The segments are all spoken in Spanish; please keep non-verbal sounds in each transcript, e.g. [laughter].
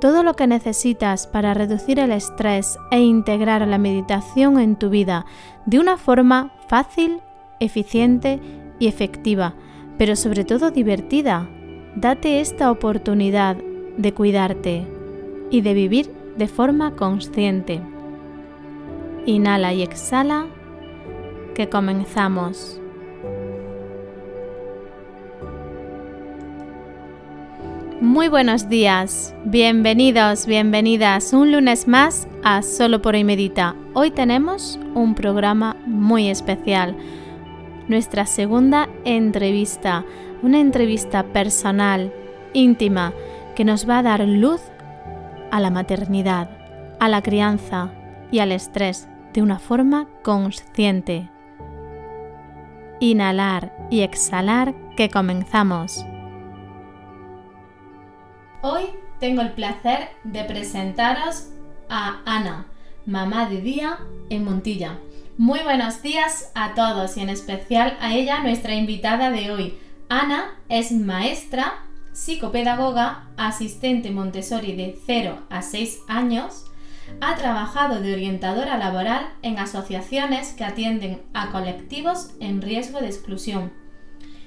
todo lo que necesitas para reducir el estrés e integrar la meditación en tu vida de una forma fácil, eficiente y efectiva, pero sobre todo divertida. Date esta oportunidad de cuidarte y de vivir de forma consciente. Inhala y exhala, que comenzamos. Muy buenos días, bienvenidos, bienvenidas un lunes más a Solo por hoy Medita. Hoy tenemos un programa muy especial, nuestra segunda entrevista, una entrevista personal, íntima, que nos va a dar luz a la maternidad, a la crianza y al estrés de una forma consciente. Inhalar y exhalar que comenzamos. Hoy tengo el placer de presentaros a Ana, mamá de día en Montilla. Muy buenos días a todos y en especial a ella, nuestra invitada de hoy. Ana es maestra, psicopedagoga, asistente Montessori de 0 a 6 años, ha trabajado de orientadora laboral en asociaciones que atienden a colectivos en riesgo de exclusión.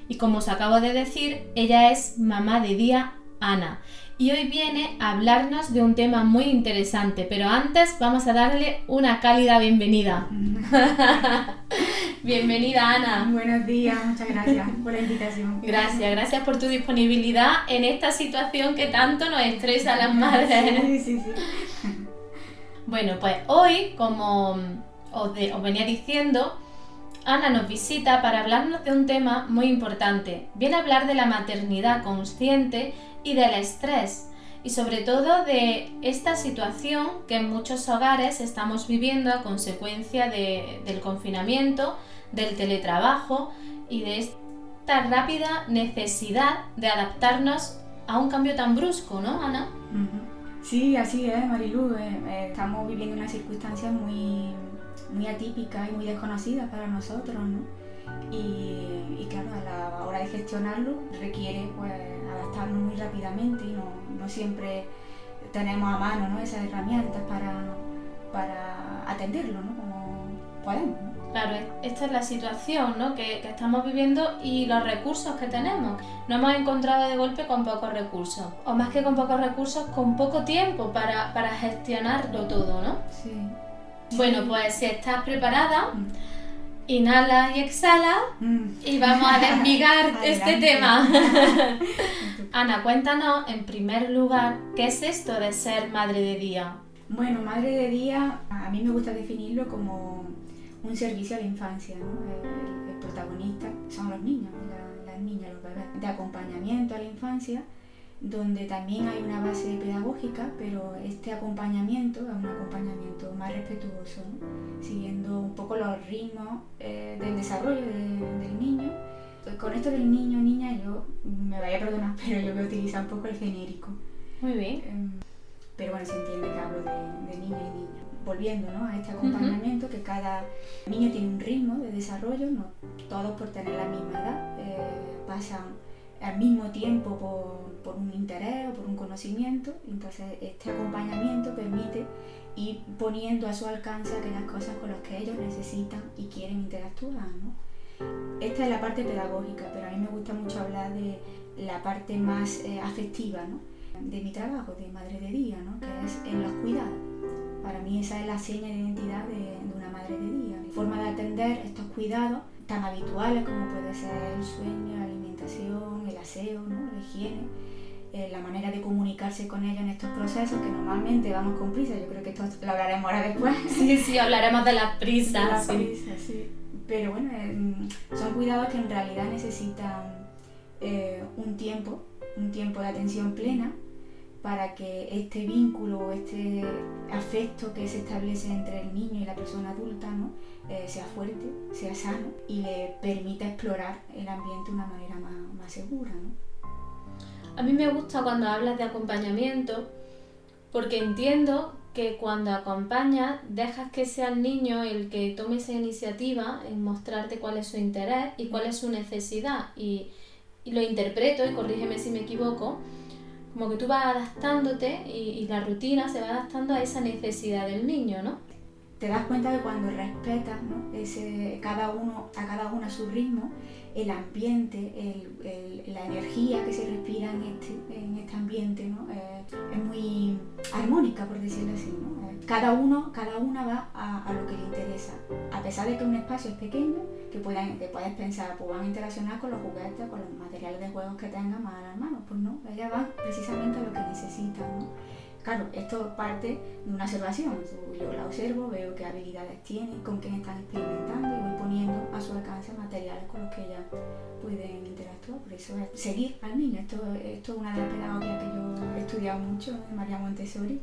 Y como os acabo de decir, ella es mamá de día Ana y hoy viene a hablarnos de un tema muy interesante, pero antes vamos a darle una cálida bienvenida. [laughs] bienvenida Ana. Buenos días, muchas gracias por la invitación. Gracias, gracias por tu disponibilidad en esta situación que tanto nos estresa a las madres. Sí, sí, sí. Bueno, pues hoy, como os, os venía diciendo, Ana nos visita para hablarnos de un tema muy importante. Viene a hablar de la maternidad consciente y del estrés y sobre todo de esta situación que en muchos hogares estamos viviendo a consecuencia del confinamiento, del teletrabajo y de esta rápida necesidad de adaptarnos a un cambio tan brusco, ¿no, Ana? Sí, así es, Marilu. Eh, eh, estamos viviendo una circunstancia muy, muy atípica y muy desconocida para nosotros, ¿no? Y, y, claro, a la hora de gestionarlo requiere pues, adaptarnos muy rápidamente y no, no siempre tenemos a mano ¿no? esas herramientas para, para atenderlo ¿no? como podemos. Claro, esta es la situación ¿no? que, que, estamos viviendo y los recursos que tenemos. Nos hemos encontrado de golpe con pocos recursos, o más que con pocos recursos, con poco tiempo para, para gestionarlo todo, ¿no? Sí. Bueno, pues si estás preparada, inhala y exhala mm. y vamos a desmigar [laughs] este tema. [laughs] Ana, cuéntanos en primer lugar, ¿qué es esto de ser madre de día? Bueno, madre de día, a mí me gusta definirlo como un servicio a la infancia. ¿no? El, protagonista son los niños, las niñas, los bebés, de acompañamiento a la infancia, donde también hay una base pedagógica, pero este acompañamiento es un acompañamiento más respetuoso, ¿no? siguiendo un poco los ritmos eh, del desarrollo del niño con esto del niño, niña, yo me vaya a perdonar, [laughs] pero yo voy a utilizar un poco el genérico. Muy bien. Em, pero bueno, se entiende que hablo de, niño y niña. Volviendo ¿no? a este acompañamiento, que cada niño tiene un ritmo de desarrollo, no todos por tener la misma edad, eh, pasan al mismo tiempo por, por, un interés o por un conocimiento, entonces este acompañamiento permite ir poniendo a su alcance aquellas cosas con las que ellos necesitan y quieren interactuar. ¿no? Esta es la parte pedagógica, pero a mí me gusta mucho hablar de la parte más eh, afectiva ¿no? de mi trabajo, de madre de día, ¿no? que es en los cuidados. Para mí esa es la seña de identidad de, una madre de día, la forma de atender estos cuidados tan habituales como puede ser el sueño, la alimentación, el aseo, ¿no? la higiene, eh, la manera de comunicarse con ella en estos procesos que normalmente vamos con prisa. Yo creo que esto lo hablaremos ahora después. [laughs] Sí, sí, hablaremos de las prisas. De la prisa, sí pero bueno, eh, son cuidados que en realidad necesitan eh, un tiempo, un tiempo de atención plena para que este vínculo, este afecto que se establece entre el niño y la persona adulta ¿no? Eh, sea fuerte, sea sano y le permita explorar el ambiente de una manera más, más segura. ¿no? A mí me gusta cuando hablas de acompañamiento porque entiendo que cuando acompañas dejas que sea el niño el que tome esa iniciativa en mostrarte cuál es su interés y cuál es su necesidad y, y lo interpreto, y corrígeme si me equivoco, como que tú vas adaptándote y, la rutina se va adaptando a esa necesidad del niño, ¿no? Te das cuenta que cuando respetas ¿no? Ese, cada uno, a cada uno a su ritmo, el ambiente, la energía que se respira en este, en este ambiente ¿no? Eh, es muy armónica, por decirlo así. Eh, cada uno, cada una va a, lo que le interesa. A pesar de que un espacio es pequeño, que, puedan, que puedes pensar, pues van a interaccionar con los juguetes, con los materiales de juegos que tengan más a las manos. Pues no, ellas van precisamente a lo que necesitan. ¿no? Claro, esto parte de una observación. Yo la observo, veo qué habilidades tienen, con quién están experimentando y voy poniendo a su alcance materiales con los que ellas pueden interactuar. Por eso es seguir al niño. Esto, esto es una de las pedagogías que yo he estudiado mucho, de María Montessori.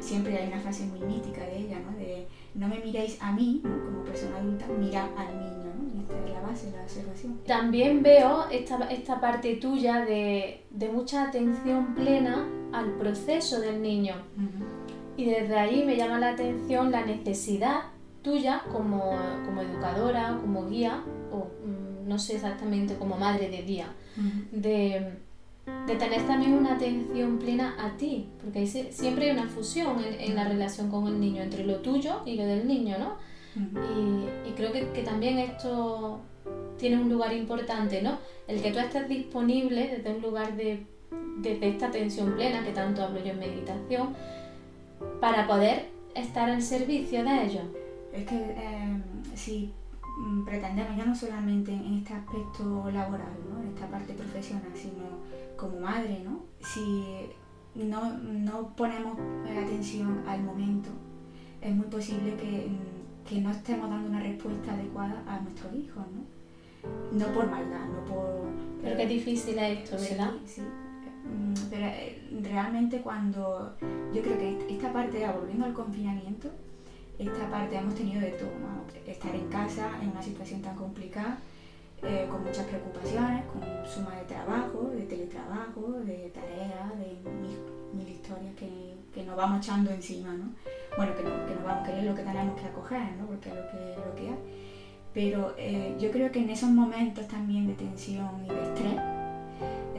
Siempre hay una frase muy mítica de ella, ¿no? De no me miréis a mí como persona adulta, mirad al niño. ¿no? Y esta es la base la observación. También veo esta, esta parte tuya de, de mucha atención plena al proceso del niño. Y desde ahí me llama la atención la necesidad tuya como, educadora, como guía, o mm, no sé exactamente como madre de día, de, tener también una atención plena a ti, porque siempre hay una fusión en, la relación con el niño, entre lo tuyo y lo del niño, ¿no? y, creo que, que, también esto tiene un lugar importante, ¿no? El que tú estés disponible desde un lugar de desde esta atención plena que tanto hablo yo en meditación, para poder estar al servicio de ellos. Es que eh, si pretendemos ya no solamente en este aspecto laboral, ¿no? en esta parte profesional, sino como madre, ¿no? si no, no ponemos atención al momento, es muy posible que, que, no estemos dando una respuesta adecuada a nuestros hijos. ¿no? no por maldad, no por... Pero qué difícil es esto, ¿verdad? Sí, sí. Mm, pero eh, realmente cuando yo creo que esta parte, volviendo al confinamiento, esta parte hemos tenido de todo, estar en casa en una situación tan complicada, eh, con muchas preocupaciones, con suma de trabajo, de teletrabajo, de tareas, de mil, historias que, que, nos vamos echando encima, ¿no? Bueno, que, no, que nos vamos a querer lo que tenemos que acoger, ¿no? Porque es lo que, lo que hay. Pero eh, yo creo que en esos momentos también de tensión y de estrés,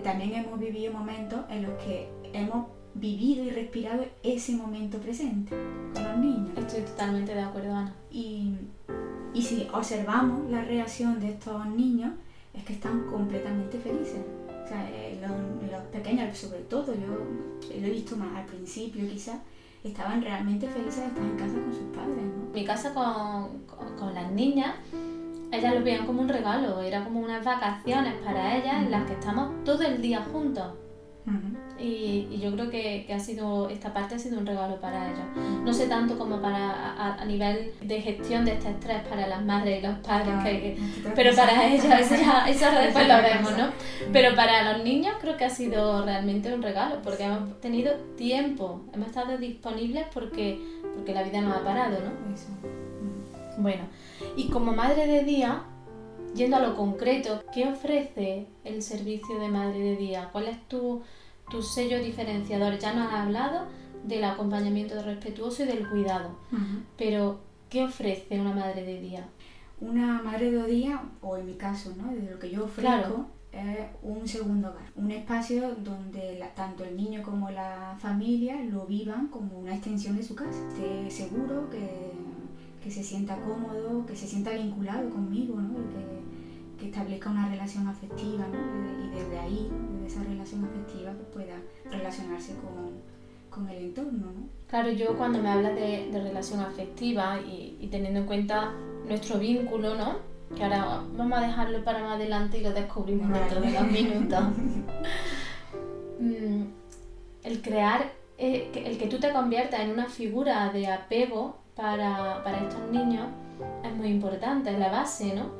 también hemos vivido momentos en los que hemos vivido y respirado ese momento presente con los niños. Estoy totalmente de acuerdo, Ana. Y, y si observamos la reacción de estos niños, es que están completamente felices. O sea, eh, los, pequeños, sobre todo, yo lo he visto más al principio quizás, estaban realmente felices de estar en casa con sus padres. Mi casa con, con las niñas ellas lo veían como un regalo, era como unas vacaciones para ellas en las que estamos todo el día juntos. Y, yo creo que, ha sido, esta parte ha sido un regalo para ellos. No sé tanto como para a, nivel de gestión de este estrés para las madres y los padres, pero para ellos eso, ya, [laughs] eso después lo vemos, ¿no? Pero para los niños creo que ha sido realmente un regalo, porque hemos tenido tiempo, hemos estado disponibles porque, porque la vida nos ha parado, ¿no? Bueno, y como madre de día, yendo a lo concreto, ¿qué ofrece el servicio de madre de día? ¿Cuál es tu, sello diferenciador? Ya nos has hablado del acompañamiento respetuoso y del cuidado, pero ¿qué ofrece una madre de día? Una madre de día, o en mi caso, ¿no? desde lo que yo ofrezco, es un segundo hogar, un espacio donde tanto el niño como la familia lo vivan como una extensión de su casa. Esté seguro que que se sienta cómodo, que se sienta vinculado conmigo, ¿no? Y que, que, establezca una relación afectiva, ¿no? Y desde ahí, desde esa relación afectiva, pues pueda relacionarse con, con, el entorno, ¿no? Claro, yo cuando me hablas de, de relación afectiva y, y, teniendo en cuenta nuestro vínculo, ¿no? Que ahora vamos a dejarlo para más adelante y lo descubrimos dentro de dos [laughs] minutos. [laughs] Mm, el crear, eh, el que tú te conviertas en una figura de apego para, para estos niños es muy importante, es la base, ¿no?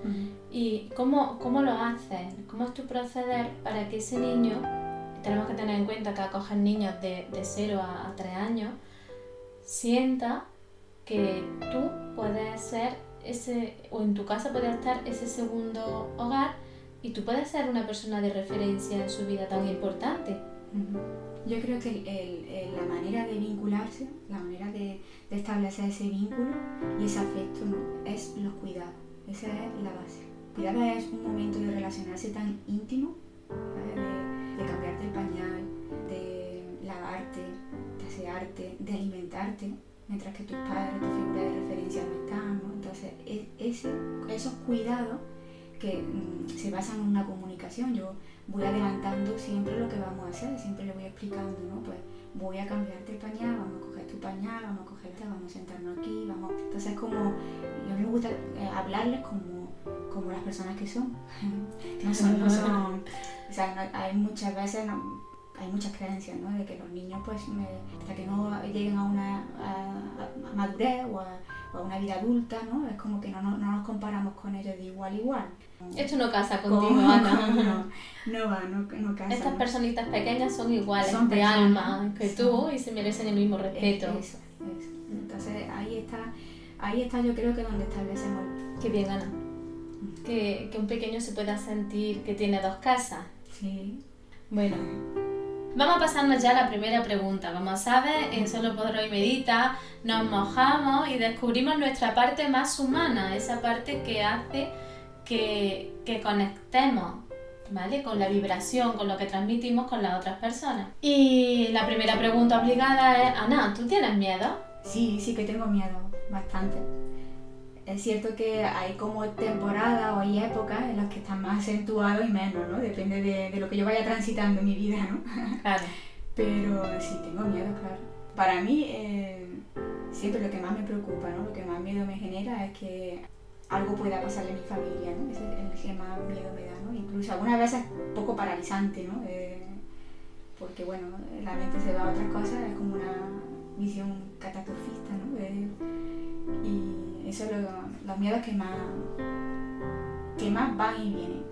¿Y cómo, cómo lo haces? ¿Cómo es tu proceder para que ese niño tenemos que tener en cuenta que acoger niños de, de 0 a, a 3 años, sienta que tú puedes ser ese, o en tu casa puede estar ese segundo hogar y tú puedes ser una persona de referencia en su vida tan importante. Yo creo que el, la manera de vincularse, la manera de, de, establecer ese vínculo y ese afecto es los cuidados. Esa es la base. Cuidado es un momento de relacionarse tan íntimo, de, de, cambiarte el pañal, de lavarte, de asearte, de alimentarte, mientras que tus padres, tu figura de referencia no están. ¿no? Entonces, ese, esos cuidados que mm, se basan en una comunicación. Yo voy adelantando siempre lo que vamos a hacer, siempre le voy explicando, ¿no? Pues voy a cambiarte el pañal, vamos a tu pañal, vamos a cogerte, vamos a sentarnos aquí, vamos. Entonces como, a mí me gusta eh, hablarles como, como las personas que son. [laughs] no son, no son, o sea, hay muchas veces, hay muchas creencias, ¿no? De que los niños, pues, hasta que no lleguen a una a, madurez o a, una vida adulta, ¿no? Es como que no, no, no, nos comparamos con ellos de igual a igual. Esto no casa contigo, Ana. [laughs] No, no va, no, no casa. Estas personitas pequeñas son iguales de alma que tú y se merecen el mismo respeto. Eso, eso. Entonces ahí está, ahí está yo creo que donde establecemos. Qué bien, Ana. Que, que un pequeño se pueda sentir que tiene dos casas. Sí. Bueno, Vamos a pasarnos ya a la primera pregunta. Como sabes, en Solo por Hoy Medita nos mojamos y descubrimos nuestra parte más humana, esa parte que hace que, que conectemos ¿vale? Con la vibración, con lo que transmitimos con las otras personas. Y la primera pregunta obligada es, Ana, ¿tú tienes miedo? Sí, sí que tengo miedo, bastante. Es cierto que hay como temporadas o hay épocas en las que están más acentuados y menos, ¿no? Depende de, de lo que yo vaya transitando en mi vida, ¿no? [laughs] Claro. Pero sí, tengo miedo, claro. Para mí, eh, siempre lo que más me preocupa, ¿no? Lo que más miedo me genera es que algo pueda pasarle a mi familia, ¿no? Ese es el que más miedo me da, ¿no? Incluso algunas veces un poco paralizante, ¿no? Eh, porque, bueno, la mente se va a otras cosas, es como una visión catastrofista, ¿no? Eh, y eso es lo, los miedos que más, que más van y vienen.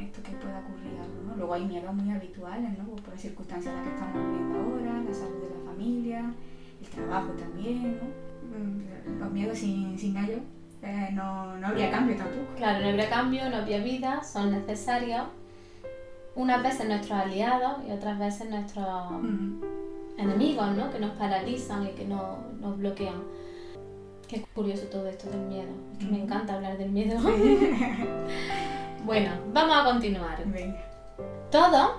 Esto que pueda ocurrir algo, ¿no? Luego hay miedos muy habituales, ¿no? Por las circunstancias en las que estamos viviendo ahora, la salud de la familia, el trabajo también. Mm, los miedos sin, sin eh, no, no habría cambio tampoco. Claro, no habría cambio, no habría vida, son necesarios. Unas veces nuestros aliados y otras veces nuestros enemigos, ¿no? Que nos paralizan y que no, nos bloquean. Qué curioso todo esto del miedo. Es que me encanta hablar del miedo. [laughs] bueno, vamos a continuar. Todos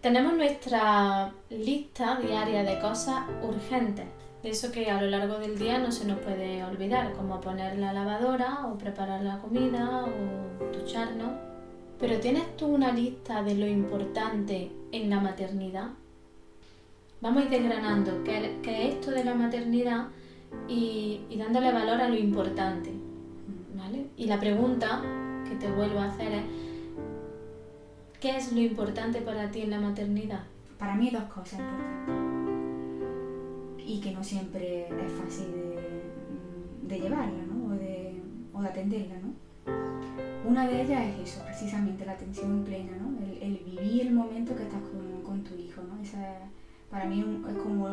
tenemos nuestra lista diaria de cosas urgentes de eso que a lo largo del día no se nos puede olvidar, como poner la lavadora o preparar la comida o ducharnos. Pero ¿tienes tú una lista de lo importante en la maternidad? Vamos a ir desgranando qué, es esto de la maternidad y, dándole valor a lo importante. ¿vale? Y la pregunta que te vuelvo a hacer es, ¿qué es lo importante para ti en la maternidad? Para mí dos cosas importantes y que no siempre es fácil de, llevarla ¿no? o, de, o de atenderla. ¿no? Una de ellas es eso, precisamente la atención plena, ¿no? el, el vivir el momento que estás con, con tu hijo. ¿no? Esa, para mí es como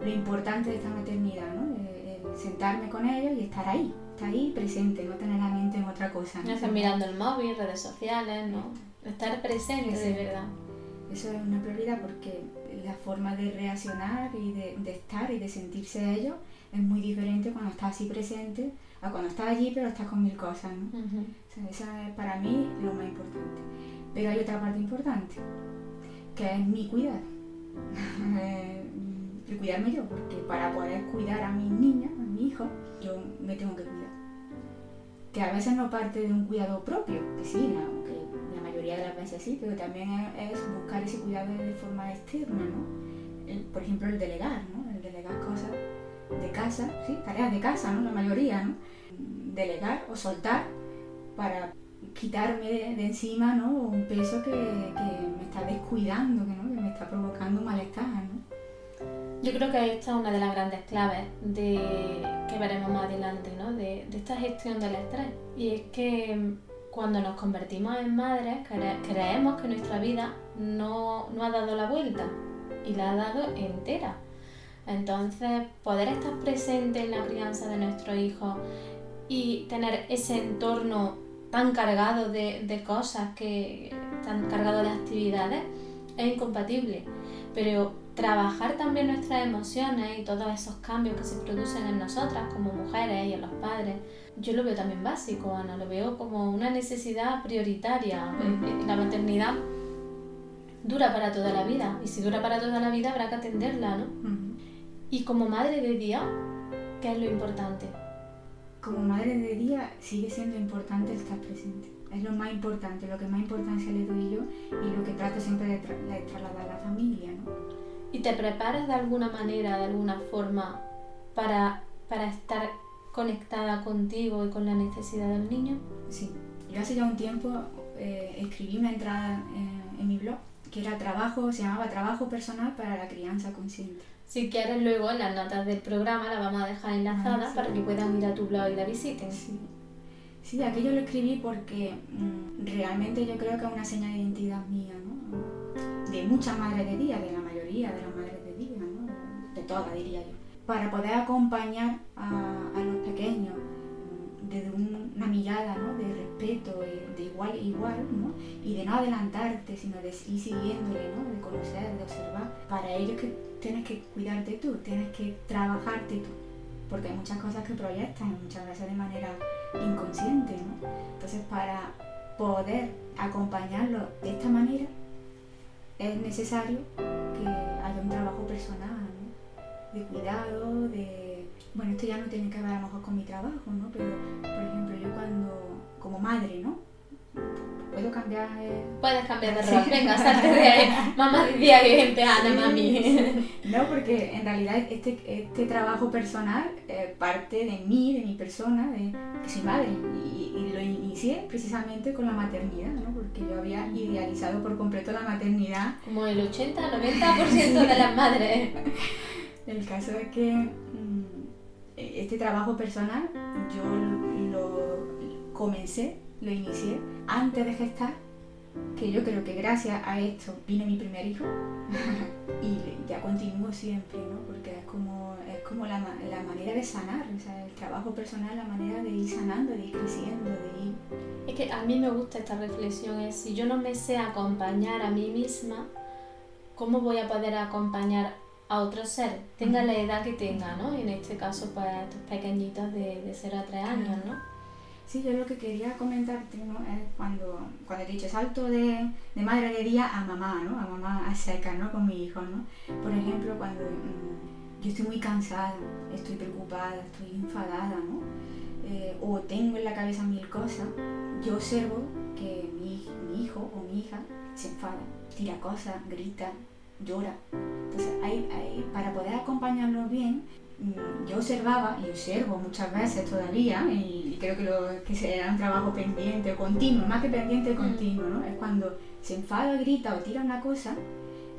lo importante de esta maternidad, ¿no? el, sentarme con ellos y estar ahí, estar ahí presente, no tener la mente en otra cosa. No, estar mirando el móvil, redes sociales, ¿no? estar presente de verdad. Eso es una prioridad porque la forma de reaccionar y de, de, estar y de sentirse ellos es muy diferente cuando estás así presente a cuando estás allí pero estás con mil cosas. ¿no? o sea, esa es para mí lo más importante. Pero hay otra parte importante, que es mi cuidado. [laughs] el cuidarme yo, porque para poder cuidar a mis niñas, a mi hijo, yo me tengo que cuidar. Que a veces no parte de un cuidado propio, que sí, no, que de las veces sí, pero también es, buscar ese cuidado de forma externa, ¿no? por ejemplo, el delegar, ¿no? El delegar cosas de casa, sí, tareas de casa, ¿no? La mayoría, ¿no? Delegar o soltar para quitarme de, encima, ¿no? Un peso que, que, me está descuidando, ¿no? Que me está provocando malestar, ¿no? Yo creo que esta es una de las grandes claves de que veremos más adelante, ¿no? De, de esta gestión del estrés. Y es que cuando nos convertimos en madres, creemos que nuestra vida no, no ha dado la vuelta y la ha dado entera. Entonces, poder estar presente en la crianza de nuestros hijos y tener ese entorno tan cargado de, cosas, que, tan cargado de actividades, es incompatible. Pero trabajar también nuestras emociones y todos esos cambios que se producen en nosotras como mujeres y en los padres, yo lo veo también básico, Ana, lo veo como una necesidad prioritaria. La maternidad dura para toda la vida y si dura para toda la vida habrá que atenderla, ¿no? Y como madre de día, ¿qué es lo importante? Como madre de día sigue siendo importante estar presente. Es lo más importante, lo que más importancia le doy yo y lo que trato siempre de, trasladar a la familia, ¿no? ¿Y te preparas de alguna manera, de alguna forma, para, para estar conectada contigo y con la necesidad del niño? Sí. Yo hace ya un tiempo eh, escribí una entrada en mi blog que era trabajo, se llamaba Trabajo Personal para la Crianza Consciente. Si quieres luego en las notas del programa la vamos a dejar enlazada ah, para que puedan ir a tu blog y la visiten. Sí. Sí, aquello lo escribí porque mm, realmente yo creo que es una señal de identidad mía, ¿no? De muchas madres de día, de la mayoría de las madres de día, ¿no? De todas, diría yo. Para poder acompañar a, los pequeños desde una mirada de respeto, de igual igual, ¿no? y de no adelantarte, sino de ir siguiéndole, ¿no? de conocer, de observar. Para ello que tienes que cuidarte tú, tienes que trabajarte tú, porque hay muchas cosas que proyectas, muchas veces de manera inconsciente. ¿no? Entonces, para poder acompañarlo de esta manera, es necesario que haya un trabajo personal, ¿no? de cuidado, de bueno, esto ya no tiene que ver a lo mejor con mi trabajo, ¿no? Pero, por ejemplo, yo cuando, como madre, ¿no? ¿Puedo cambiar? Puedes cambiar de rol, venga, salte de ahí. Mamá día que gente, Ana, mami. [laughs] No, porque en realidad este, este trabajo personal eh, parte de mí, de mi persona, de que soy madre. Y, y, lo inicié precisamente con la maternidad, ¿no? Porque yo había idealizado por completo la maternidad. Como el 80-90% de las madres. [laughs] El caso es que este trabajo personal yo comencé, lo inicié antes de gestar, que yo creo que gracias a esto vino mi primer hijo [laughs] y ya continúo siempre, ¿no? porque es como, es como la, la, manera de sanar, o sea, el trabajo personal, la manera de ir sanando, de ir creciendo, de ir... Es que a mí me gusta esta reflexión, es si yo no me sé acompañar a mí misma, ¿cómo voy a poder acompañar a otro ser, tenga la edad que tenga, ¿no? En este caso, para pues, estos pequeñitos de, de 0 a 3 años, ¿no? Sí, yo lo que quería comentarte ¿no? es cuando, cuando he dicho salto de, de, madre de día a mamá, ¿no? A mamá a seca, ¿no? Con mi hijo, ¿no? Por ejemplo, cuando mm, yo estoy muy cansada, estoy preocupada, estoy enfadada, ¿no? Eh, o tengo en la cabeza mil cosas, yo observo que mi, mi hijo o mi hija se enfada, tira cosas, grita, llora. Entonces, hay, para poder acompañarnos bien, yo observaba y observo muchas veces todavía, y creo que, lo, que será un trabajo pendiente o continuo, más que pendiente, mm. continuo, ¿no? Es cuando se enfada, grita o tira una cosa,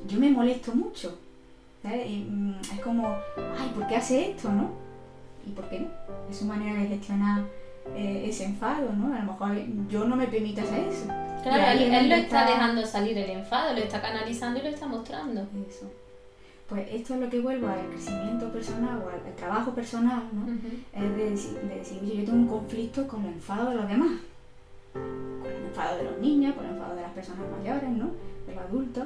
yo me molesto mucho. Y, mm, es como, ay, ¿por qué hace esto, no? ¿Y por qué no? Es su manera de gestionar eh, ese enfado, ¿no? A lo mejor yo no me permito hacer eso. Claro, él, lo está, dejando salir el enfado, lo está canalizando y lo está mostrando. Eso. Pues esto es lo que vuelvo al crecimiento personal o al, trabajo personal, ¿no? Es de decir, de decir, oye, yo tengo un conflicto con el enfado de los demás, con el enfado de los niños, con el enfado de las personas mayores, ¿no? De los adultos,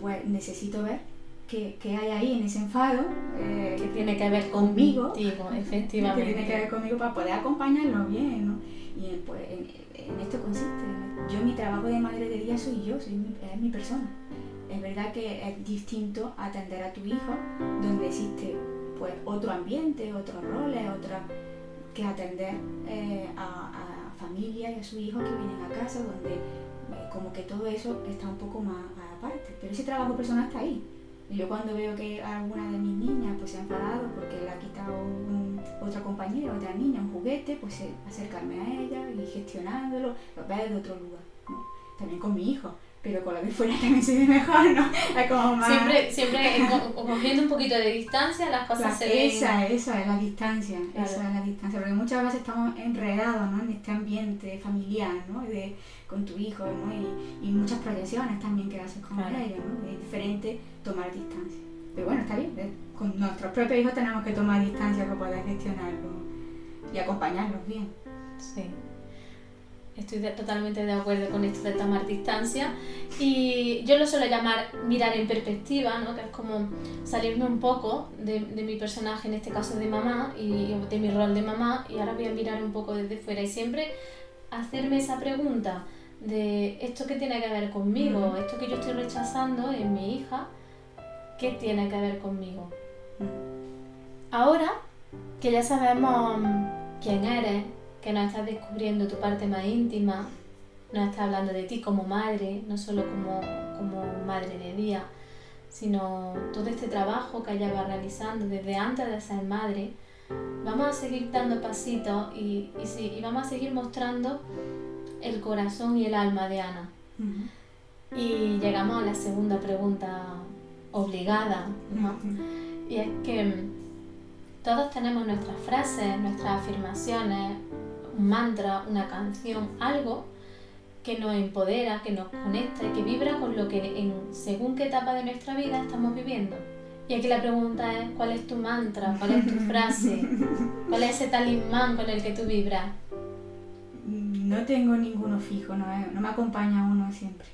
pues necesito ver qué, hay ahí en ese enfado eh, que tiene que ver conmigo, efectivamente. [laughs] Que tiene que ver conmigo para poder acompañarlo bien, ¿no? Y pues en, esto consiste. Yo mi trabajo de madre de día soy yo, soy es mi persona. Es verdad que es distinto atender a tu hijo, donde existe pues otro ambiente, otros roles, otra que atender eh, a, a familia y a su hijo que vienen a casa, donde eh, como que todo eso está un poco más aparte. Pero ese trabajo personal está ahí yo cuando veo que alguna de mis niñas pues se ha enfadado porque le ha quitado otra compañera, otra niña, un juguete, pues acercarme a ella y gestionándolo, lo veo de otro lugar. También con mi hijo, pero con la de fuera también se ve mejor, ¿no? Es como más... Siempre, siempre cogiendo un poquito de distancia las cosas se ven... Esa, esa es la distancia, esa es la distancia, porque muchas veces estamos enredados, ¿no? En este ambiente familiar, ¿no? De, con tu hijo, ¿no? Y, y muchas proyecciones también que haces con ellos, ¿no? Es diferente tomar distancia. Pero bueno, está bien, con nuestros propios hijos tenemos que tomar distancia para poder gestionarlo y acompañarlos bien. Sí. Estoy totalmente de acuerdo con esto de tomar distancia. Y yo lo suelo llamar mirar en perspectiva, ¿no? que es como salirme un poco de, de, mi personaje, en este caso de mamá, y de mi rol de mamá, y ahora voy a mirar un poco desde fuera. Y siempre hacerme esa pregunta de esto que tiene que ver conmigo, esto que yo estoy rechazando en mi hija, ¿qué tiene que ver conmigo? Ahora que ya sabemos quién eres, que nos estás descubriendo tu parte más íntima, nos estás hablando de ti como madre, no solo como, madre de día, sino todo este trabajo que ella va realizando desde antes de ser madre, vamos a seguir dando pasitos y, y, vamos a seguir mostrando el corazón y el alma de Ana. Y llegamos a la segunda pregunta obligada, Y es que todos tenemos nuestras frases, nuestras afirmaciones, un mantra, una canción, algo que nos empodera, que nos conecta y que vibra con lo que en según qué etapa de nuestra vida estamos viviendo. Y aquí la pregunta es, ¿cuál es tu mantra? ¿Cuál es tu [laughs] frase? ¿Cuál es ese talismán con el que tú vibras? No tengo ninguno fijo, no, no me acompaña uno siempre.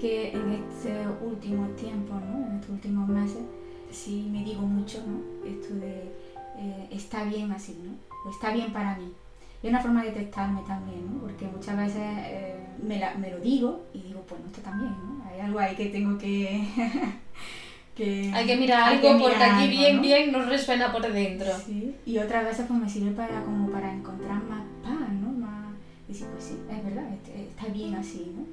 Que en este último tiempo, ¿no? en estos últimos meses, sí me digo mucho ¿no? esto de eh, está bien así, ¿no? o está bien para mí. Y una forma de detectarme también, ¿no? Porque muchas veces eh, me, la, me, lo digo y digo, pues no está tan bien, ¿no? Hay algo ahí que tengo que... [laughs] que hay que mirar algo porque aquí bien, bien nos resuena por dentro. Sí. Y otras veces pues me sirve para, como para encontrar más paz, ¿no? Más... Decir, pues sí, es verdad, está bien así, ¿no?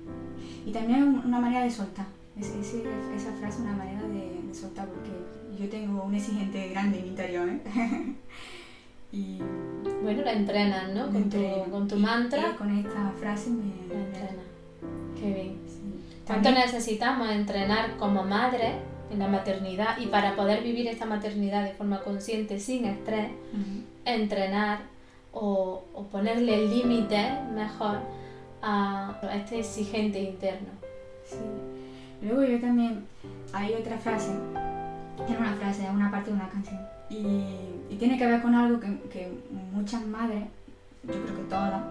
Y también una manera de soltar. Es, esa frase es una manera de, de soltar porque yo tengo un exigente grande en mi interior, ¿eh? [laughs] Y bueno, la entrenas, ¿no? Con tu, con tu mantra. con esta frase me... La entrena. Qué bien. ¿Cuánto necesitamos entrenar como madre en la maternidad y para poder vivir esta maternidad de forma consciente, sin estrés, entrenar o, o, ponerle el límite mejor a, este exigente interno? Sí. Luego yo también, hay otra frase, es una frase, una parte de una canción y, tiene que ver con algo que, muchas madres, yo creo que todas,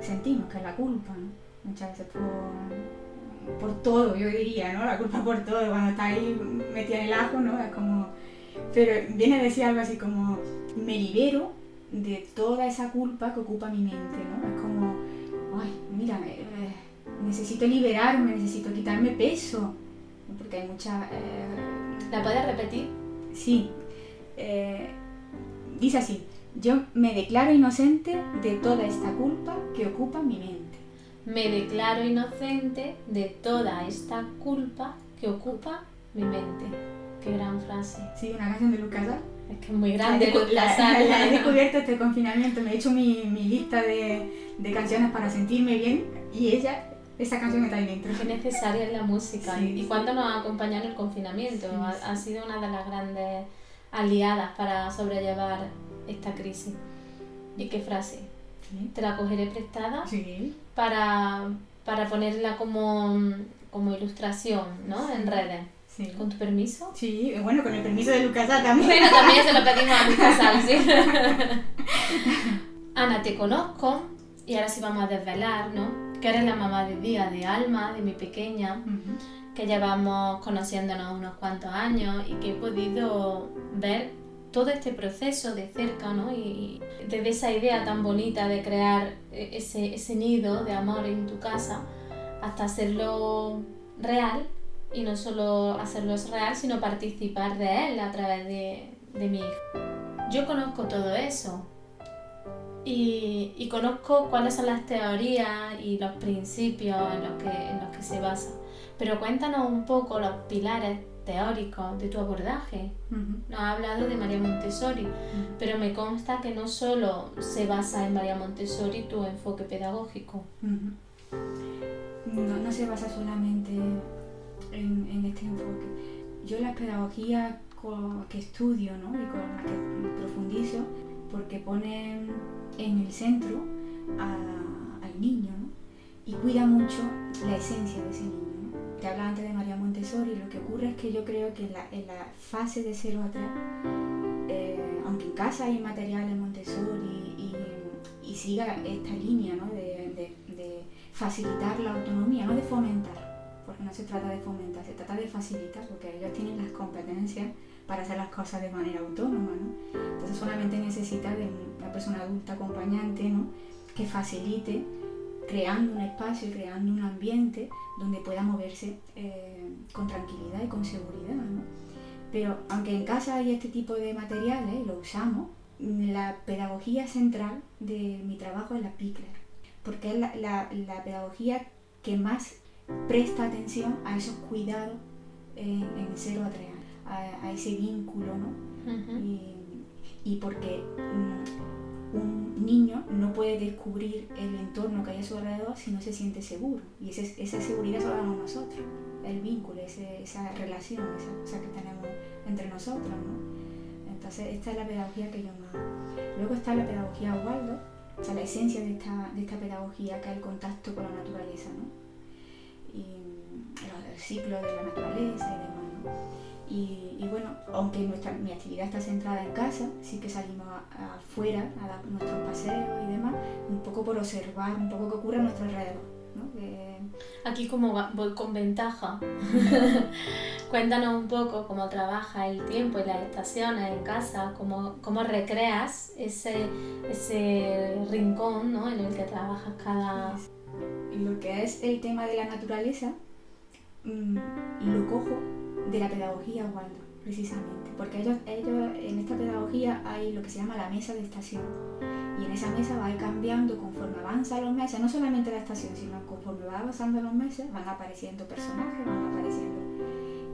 sentimos, que es la culpa, ¿no? Muchas veces por, por todo, yo diría, ¿no? La culpa por todo, cuando está ahí metida en el ajo, ¿no? Es como... Pero viene a decir algo así como, me libero de toda esa culpa que ocupa mi mente, ¿no? Es como, ay, mira, eh, necesito liberarme, necesito quitarme peso, porque hay muchas... Eh, ¿La puedes repetir? Sí, eh, dice así, yo me declaro inocente de toda esta culpa que ocupa mi mente. Me declaro inocente de toda esta culpa que ocupa mi mente. Qué gran frase. Sí, una canción de Lucas Es que es muy grande Lucas la, he descubierto este confinamiento, me he hecho mi, lista de, canciones para sentirme bien y ella esa canción está ahí dentro. Qué necesaria es la música. ¿Y cuánto nos ha acompañado en el confinamiento? ha, sido una de las grandes aliadas para sobrellevar esta crisis. ¿Y qué frase? Te la cogeré prestada para, para ponerla como, como ilustración ¿no? en redes. ¿Con tu permiso? Sí, bueno, con el permiso de Lucas también. Bueno, también se lo pedimos a Lucas [laughs] sí. Ana, te conozco y ahora sí vamos a desvelar, ¿no? Que eres la mamá de día de Alma, de mi pequeña que llevamos conociéndonos unos cuantos años y que he podido ver todo este proceso de cerca, ¿no? Y desde esa idea tan bonita de crear ese, ese nido de amor en tu casa hasta hacerlo real y no solo hacerlo real, sino participar de él a través de, de mi hijo. Yo conozco todo eso y, y, conozco cuáles son las teorías y los principios en los que, en los que se basa. Pero cuéntanos un poco los pilares teóricos de tu abordaje. Nos ha hablado de María Montessori, pero me consta que no solo se basa en María Montessori tu enfoque pedagógico. no, se basa solamente en, este enfoque. Yo las pedagogías que estudio ¿no? y con las que profundizo, porque ponen en el centro al niño y cuida mucho la esencia de ese niño. Te hablaba antes de María Montessori, lo que ocurre es que yo creo que en la, fase de 0 a 3, eh, aunque en casa hay materiales Montessori y, y, siga esta línea ¿no? de facilitar la autonomía, no de fomentar, porque no se trata de fomentar, se trata de facilitar, porque ellos tienen las competencias para hacer las cosas de manera autónoma, ¿no? Entonces solamente necesita de una persona adulta acompañante, ¿no? Que facilite creando un espacio y creando un ambiente donde pueda moverse eh, con tranquilidad y con seguridad, ¿no? Pero aunque en casa hay este tipo de materiales, lo usamos, la pedagogía central de mi trabajo es la PICLER porque es la, pedagogía que más presta atención a esos cuidados en, 0 a 3 años, a, ese vínculo, ¿no? y, porque mm, un niño no puede descubrir el entorno que hay a su alrededor si no se siente seguro. Y esa seguridad solo la damos nosotros, el vínculo, esa relación, esa cosa que tenemos entre nosotros, ¿no? Entonces, esta es la pedagogía que yo más... Luego está la pedagogía Waldo, o sea, la esencia de esta, de esta pedagogía que es el contacto con la naturaleza, ¿no? Y el ciclo de la naturaleza y demás. Y, bueno, aunque nuestra, mi actividad está centrada en casa, sí que salimos afuera a, dar nuestros paseos y demás, un poco por observar un poco qué ocurre a nuestro alrededor. ¿no? Aquí como voy con ventaja, [laughs] cuéntanos un poco cómo trabaja el tiempo y las estaciones en casa, cómo, cómo recreas ese, ese rincón ¿no? en el que trabajas cada... Lo que es el tema de la naturaleza, mm, lo cojo de la pedagogía Waldo, precisamente, porque ellos, ellos en esta pedagogía hay lo que se llama la mesa de estación. Y en esa mesa va cambiando conforme avanzan los meses, no solamente la estación, sino conforme va avanzando los meses van apareciendo personajes, van apareciendo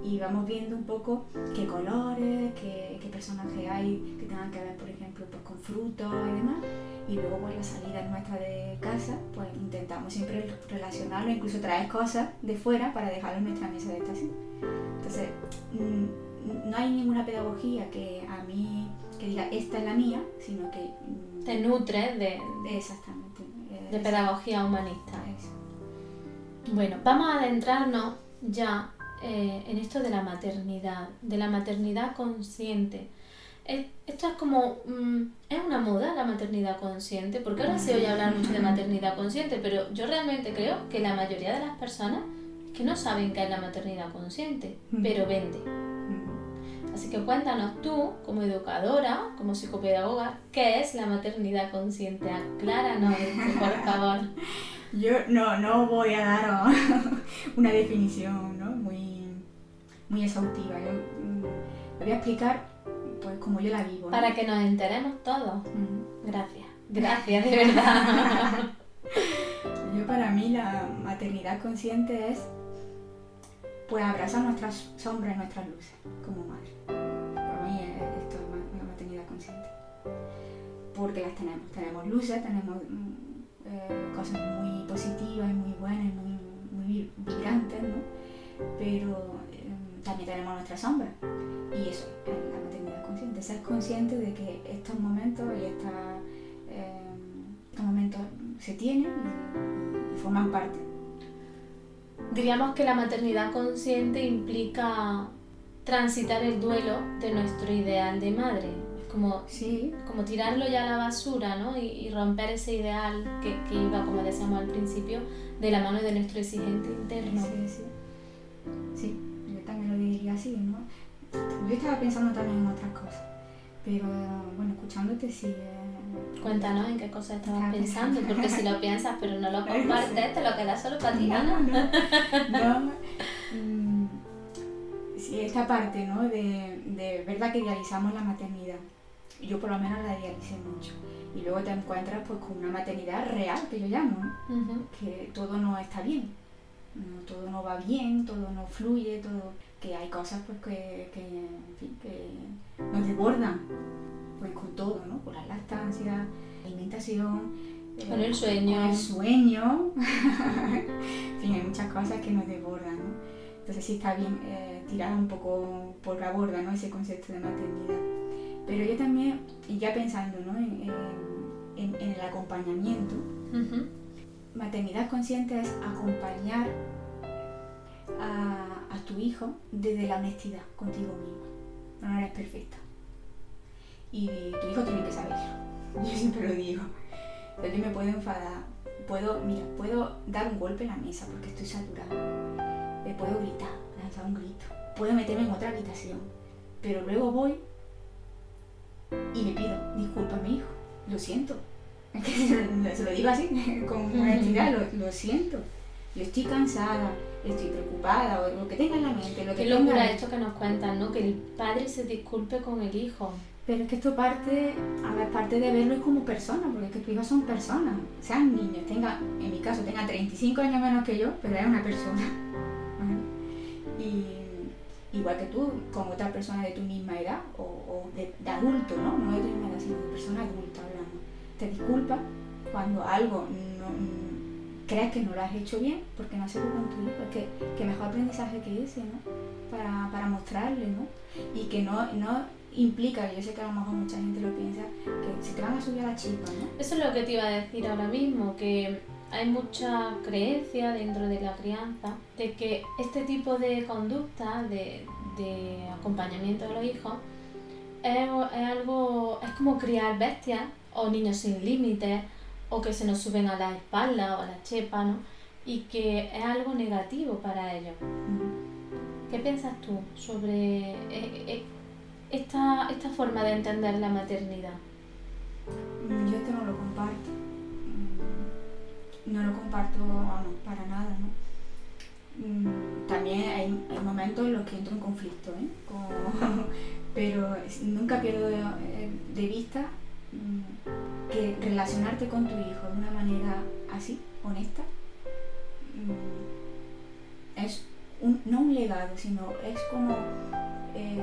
y vamos viendo un poco qué colores, qué, qué personajes hay que tengan que ver, por ejemplo, pues con frutos y demás. Y luego pues la salida nuestra de casa, pues intentamos siempre relacionarlo, incluso traer cosas de fuera para dejarlo en nuestra mesa de estación. Entonces, mm, no hay ninguna pedagogía que a mí que diga esta es la mía, sino que... Mm, Te nutre de, exactamente, de pedagogía humanista. Bueno, vamos a adentrarnos ya eh, en esto de la maternidad, de la maternidad consciente. Esto es como, mm, es una moda la maternidad consciente, porque ahora se oye hablar mucho de maternidad consciente, pero yo realmente creo que la mayoría de las personas que no saben qué es la maternidad consciente, pero vende. Así que cuéntanos tú, como educadora, como psicopedagoga, ¿qué es la maternidad consciente? Acláranos por favor. [laughs] Yo no, no voy a dar [laughs] una definición ¿no? muy, muy exhaustiva. Yo mm, voy a explicar pues como yo la vivo. Para que nos enteremos todos. Gracias. [laughs] Gracias, de verdad. [laughs] yo para mí la maternidad consciente es pues abrazar nuestras sombras y nuestras luces como madre. Para mí esto es una maternidad consciente. Porque las tenemos. Tenemos luces, tenemos mm, eh, cosas muy positivas y muy buenas y muy, muy vibrantes, ¿no? Pero em, también tenemos nuestras sombras. Y eso es la maternidad consciente. Ser consciente de que estos momentos y em, estos momentos se tienen y forman parte diríamos que la maternidad consciente implica transitar el duelo de nuestro ideal de madre. Como, sí. como tirarlo ya a la basura ¿no? y, romper ese ideal que, que, iba, como decíamos al principio, de la mano de nuestro exigente interno. Sí, sí. Sí, yo también lo diría así, ¿no? Yo estaba pensando también en otras cosas, pero bueno, escuchándote sí. Cuéntanos en qué cosas estabas pensando, porque si lo [laughs] piensas pero no lo compartes, te lo quedas solo para ti, ¿no? [laughs] no, mm, sí, esta parte, ¿no? De, de verdad que idealizamos la maternidad. Yo por lo menos la idealicé mucho. Y luego te encuentras pues con una maternidad real, que yo llamo, ¿no? Que todo no está bien. No, todo no va bien, todo no fluye, todo que hay cosas pues que, que, en fin, que nos desbordan pues con todo, ¿no? Con la lactancia, alimentación, con el sueño. Con el sueño. [laughs] en fin, hay muchas cosas que nos desbordan, ¿no? Entonces sí está bien eh, tirar un poco por la borda, ¿no? Ese concepto de maternidad. Pero yo también, ya pensando, ¿no? En, el acompañamiento, maternidad consciente es acompañar a, tu hijo desde la honestidad contigo mismo. No eres perfecta. Y tu hijo tiene que saberlo. [laughs] Yo siempre lo digo. Yo me puedo enfadar, puedo, mira, puedo dar un golpe en la mesa porque estoy saturada. Me puedo gritar, lanzar un grito. Puedo meterme en otra habitación. Pero luego voy y le pido disculpas a mi hijo. Lo siento. Es [laughs] que se lo, digo así, [laughs] con honestidad, lo, lo siento. Yo estoy cansada, estoy preocupada, o lo que tenga en la mente. Lo que Qué locura esto que nos cuentan, ¿no? Que el padre se disculpe con el hijo. Pero es que esto parte, a ver, parte de verlo como persona, porque es que tus hijos son personas, sean niños, tenga, en mi caso, tenga 35 años menos que yo, pero es una persona. [laughs] Y igual que tú, con otra persona de tu misma edad, o, de, adulto, ¿no? No de tu misma edad, sino de persona adulta hablando. Te disculpa cuando algo no, crees que no lo has hecho bien, porque no has hecho con tu hijo. Es que, que mejor aprendizaje que ese, ¿no? Para, para mostrarle, ¿no? Y que no, no implica, yo sé que a lo mejor mucha gente lo piensa, que se te van a subir a la chispa, ¿no? Eso es lo que te iba a decir ahora mismo, que hay mucha creencia dentro de la crianza de que este tipo de conducta, de, acompañamiento de los hijos, es, algo, es como criar bestias o niños sin límites o que se nos suben a la espalda o a la chepa, ¿no? Y que es algo negativo para ellos. ¿Qué piensas tú sobre eh, eh, esta, esta forma de entender la maternidad? Mm, yo esto no lo comparto. Mm, no lo comparto para nada, ¿no? Mm, también hay, momentos en los que entro en conflicto, ¿eh? [laughs] pero nunca pierdo de, eh, vista que relacionarte con tu hijo de una manera así, honesta, es un, no un legado, sino es como eh,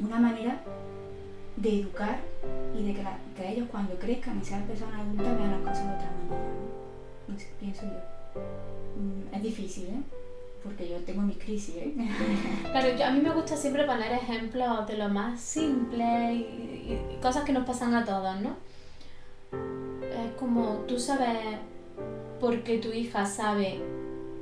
una manera de educar y de que, ellos cuando crezcan y sean personas adultas vean las cosas de otra manera. Pienso yo. Mm, es difícil, ¿eh? Porque yo tengo mis crisis, ¿eh? [laughs] Claro, a mí me gusta siempre poner ejemplos de lo más simple y, cosas que nos pasan a todos, ¿no? Es como tú sabes porque tu hija sabe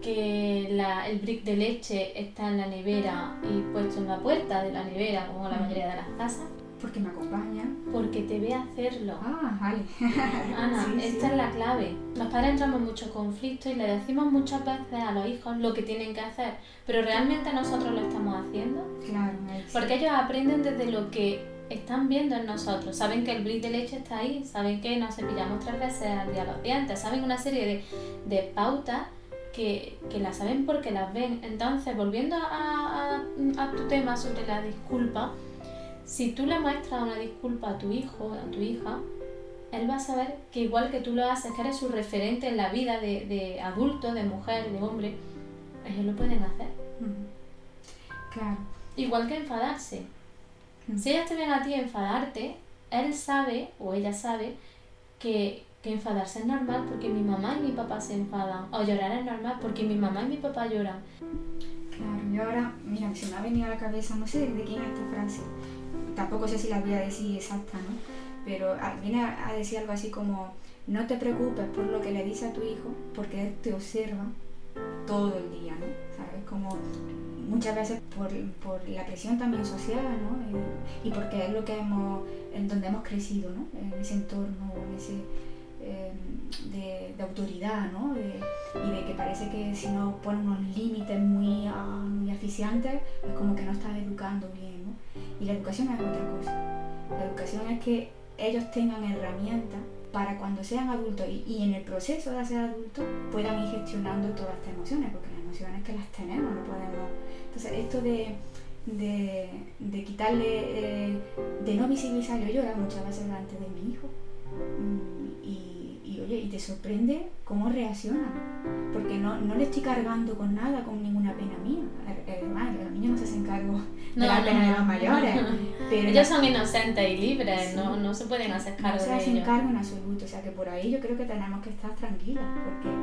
que la, el brick de leche está en la nevera y puesto en la puerta de la nevera, como la mayoría de las casas. Porque me acompaña. Porque te ve hacerlo. Ah, vale. [laughs] Ana, esta es la clave. Los padres entramos en muchos conflictos y le decimos muchas veces a los hijos lo que tienen que hacer, pero realmente nosotros lo estamos haciendo. Claro. Porque ellos aprenden desde lo que están viendo en nosotros. Saben que el brick de leche está ahí, saben que nos cepillamos tres veces al día los dientes, saben una serie de, de pautas que, que las saben porque las ven. Entonces, volviendo a, a, tu tema sobre la disculpa, si tú le muestras una disculpa a tu hijo, a tu hija, él va a saber que igual que tú lo haces, que eres su referente en la vida de, de adulto, de mujer, de hombre, ellos lo pueden hacer. Claro. Igual que enfadarse. Si ellas te ven a ti enfadarte, él sabe o ella sabe que, que enfadarse es normal porque mi mamá y mi papá se enfadan. O llorar es normal porque mi mamá y mi papá lloran. Claro, y ahora, mira, se me ha venido a la cabeza, no sé de quién es esta frase. Tampoco sé si la voy a decir exacta, ¿no? Pero viene a decir algo así como, no te preocupes por lo que le dice a tu hijo, porque él te observa todo el día, ¿no? ¿Sabes? Como muchas veces por, por la presión también social, ¿no? Y, porque es lo que hemos, en donde hemos crecido, ¿no? En ese entorno, en ese Em, de, autoridad, ¿no? y de que parece que si no ponen unos límites muy, uh, muy es como que no estás educando bien. Y la educación es otra cosa. La educación es que ellos tengan herramientas para cuando sean adultos y, en el proceso de ser adultos puedan ir gestionando todas estas emociones, porque las emociones que las tenemos, no podemos... Entonces, esto de, de, quitarle, eh, de no visibilizar, yo lloro muchas veces delante de mi hijo. Oye, y te sorprende cómo reaccionan. Porque no, no le estoy cargando con nada, con ninguna pena mía. Además, los niños no se hacen cargo de la pena de los mayores. [laughs] Pero ellos son inocentes y libres, no, no se pueden hacer cargo no se hacen cargo en absoluto. O sea que por ahí yo creo que tenemos que estar tranquilas. Porque,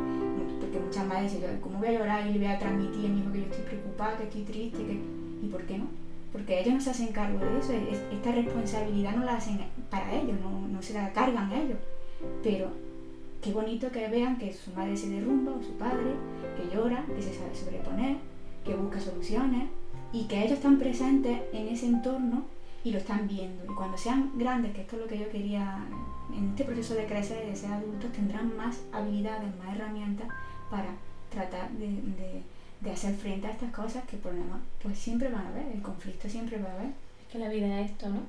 porque muchas madres dicen, ¿cómo voy a llorar y le voy a transmitir a mi hijo que yo estoy preocupada, que estoy triste? Que... ¿Y por qué no? porque ellos no se hacen cargo de eso, esta responsabilidad no la hacen para ellos, no, no se la cargan ellos. Pero qué bonito que vean que su madre se derrumba o su padre, que llora, que se sabe sobreponer, que busca soluciones y que ellos están presentes en ese entorno y lo están viendo. Y cuando sean grandes, que esto es lo que yo quería, en este proceso de crecer y de ser adultos, tendrán más habilidades, más herramientas para tratar de de hacer frente a estas cosas que problemas pues siempre van a haber, el conflicto siempre va a haber. Que la vida es esto, ¿no?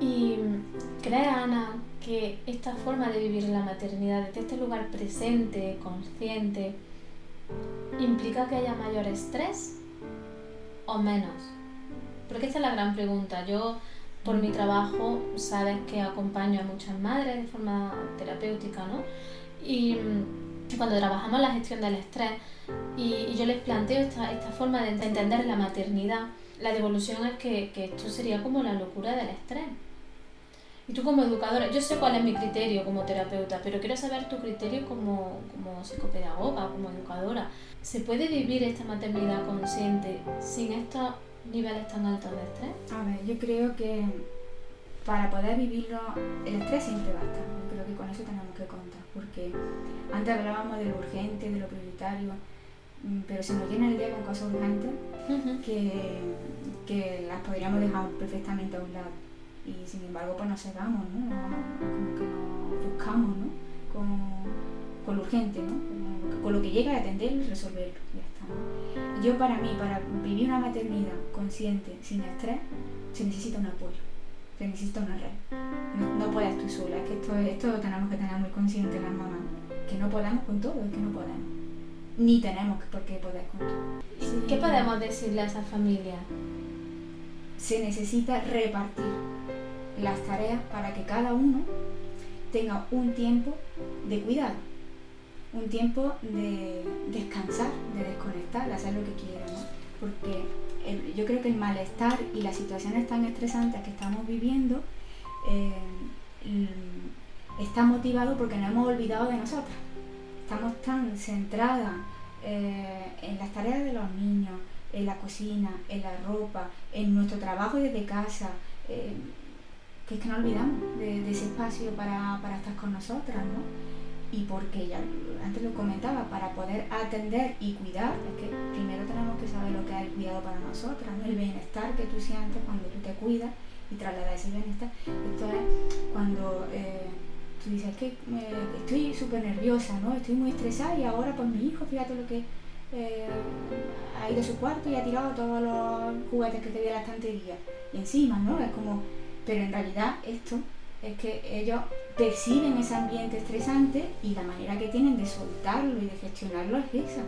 Y ¿crees, Ana, que esta forma de vivir la maternidad desde este lugar presente, consciente, implica que haya mayor estrés o menos? Porque esta es la gran pregunta. Yo, por mi trabajo, sabes que acompaño a muchas madres de forma terapéutica, ¿no? Y cuando trabajamos la gestión del estrés y, yo les planteo esta, esta, forma de entender la maternidad, la devolución es que, que, esto sería como la locura del estrés. Y tú como educadora, yo sé cuál es mi criterio como terapeuta, pero quiero saber tu criterio como, como psicopedagoga, como educadora. ¿Se puede vivir esta maternidad consciente sin estos niveles tan altos de estrés? A ver, yo creo que para poder vivirlo, el estrés siempre basta. Yo creo que con eso tenemos que contar, porque antes hablábamos de lo urgente, de lo prioritario, pero se nos llena el día con cosas urgentes que, que, las podríamos dejar perfectamente a un lado. Y sin embargo, pues nos cegamos, ¿no? Como que nos buscamos, ¿no? Con, con lo urgente, ¿no? Con lo que llega a atenderlo y resolverlo. Ya está. Yo para mí, para vivir una maternidad consciente, sin estrés, se necesita un apoyo se necesita una red. No, puedes tú sola, es que esto, esto tenemos que tener muy consciente las mamás que no podemos con todo, es que no podemos. Ni tenemos por qué poder con todo. ¿Qué podemos decirle a esa familia? Se necesita repartir las tareas para que cada uno tenga un tiempo de cuidado, un tiempo de descansar, de desconectar, de hacer lo que quiera, ¿no? Porque yo creo que el malestar y las situaciones tan estresantes que estamos viviendo eh, está motivado porque nos hemos olvidado de nosotras. Estamos tan centradas eh, en las tareas de los niños, en la cocina, en la ropa, en nuestro trabajo desde casa, eh, que es que nos olvidamos de, ese espacio para, para, estar con nosotras, ¿no? Y porque ya antes lo comentaba, para poder atender y cuidar, es que primero tenemos que saber lo que es el cuidado para nosotras, ¿no? el bienestar que tú sientes cuando tú te cuidas y trasladas ese bienestar. Esto es cuando eh, tú dices que estoy súper nerviosa, ¿no? Estoy muy estresada y ahora pues mi hijo, fíjate lo que eh, ha ido a su cuarto y ha tirado todos los juguetes que tenía en la estantería. Y encima, ¿no? Es como, pero en realidad esto es que ellos perciben ese ambiente estresante y la manera que tienen de soltarlo y de gestionarlo es esa.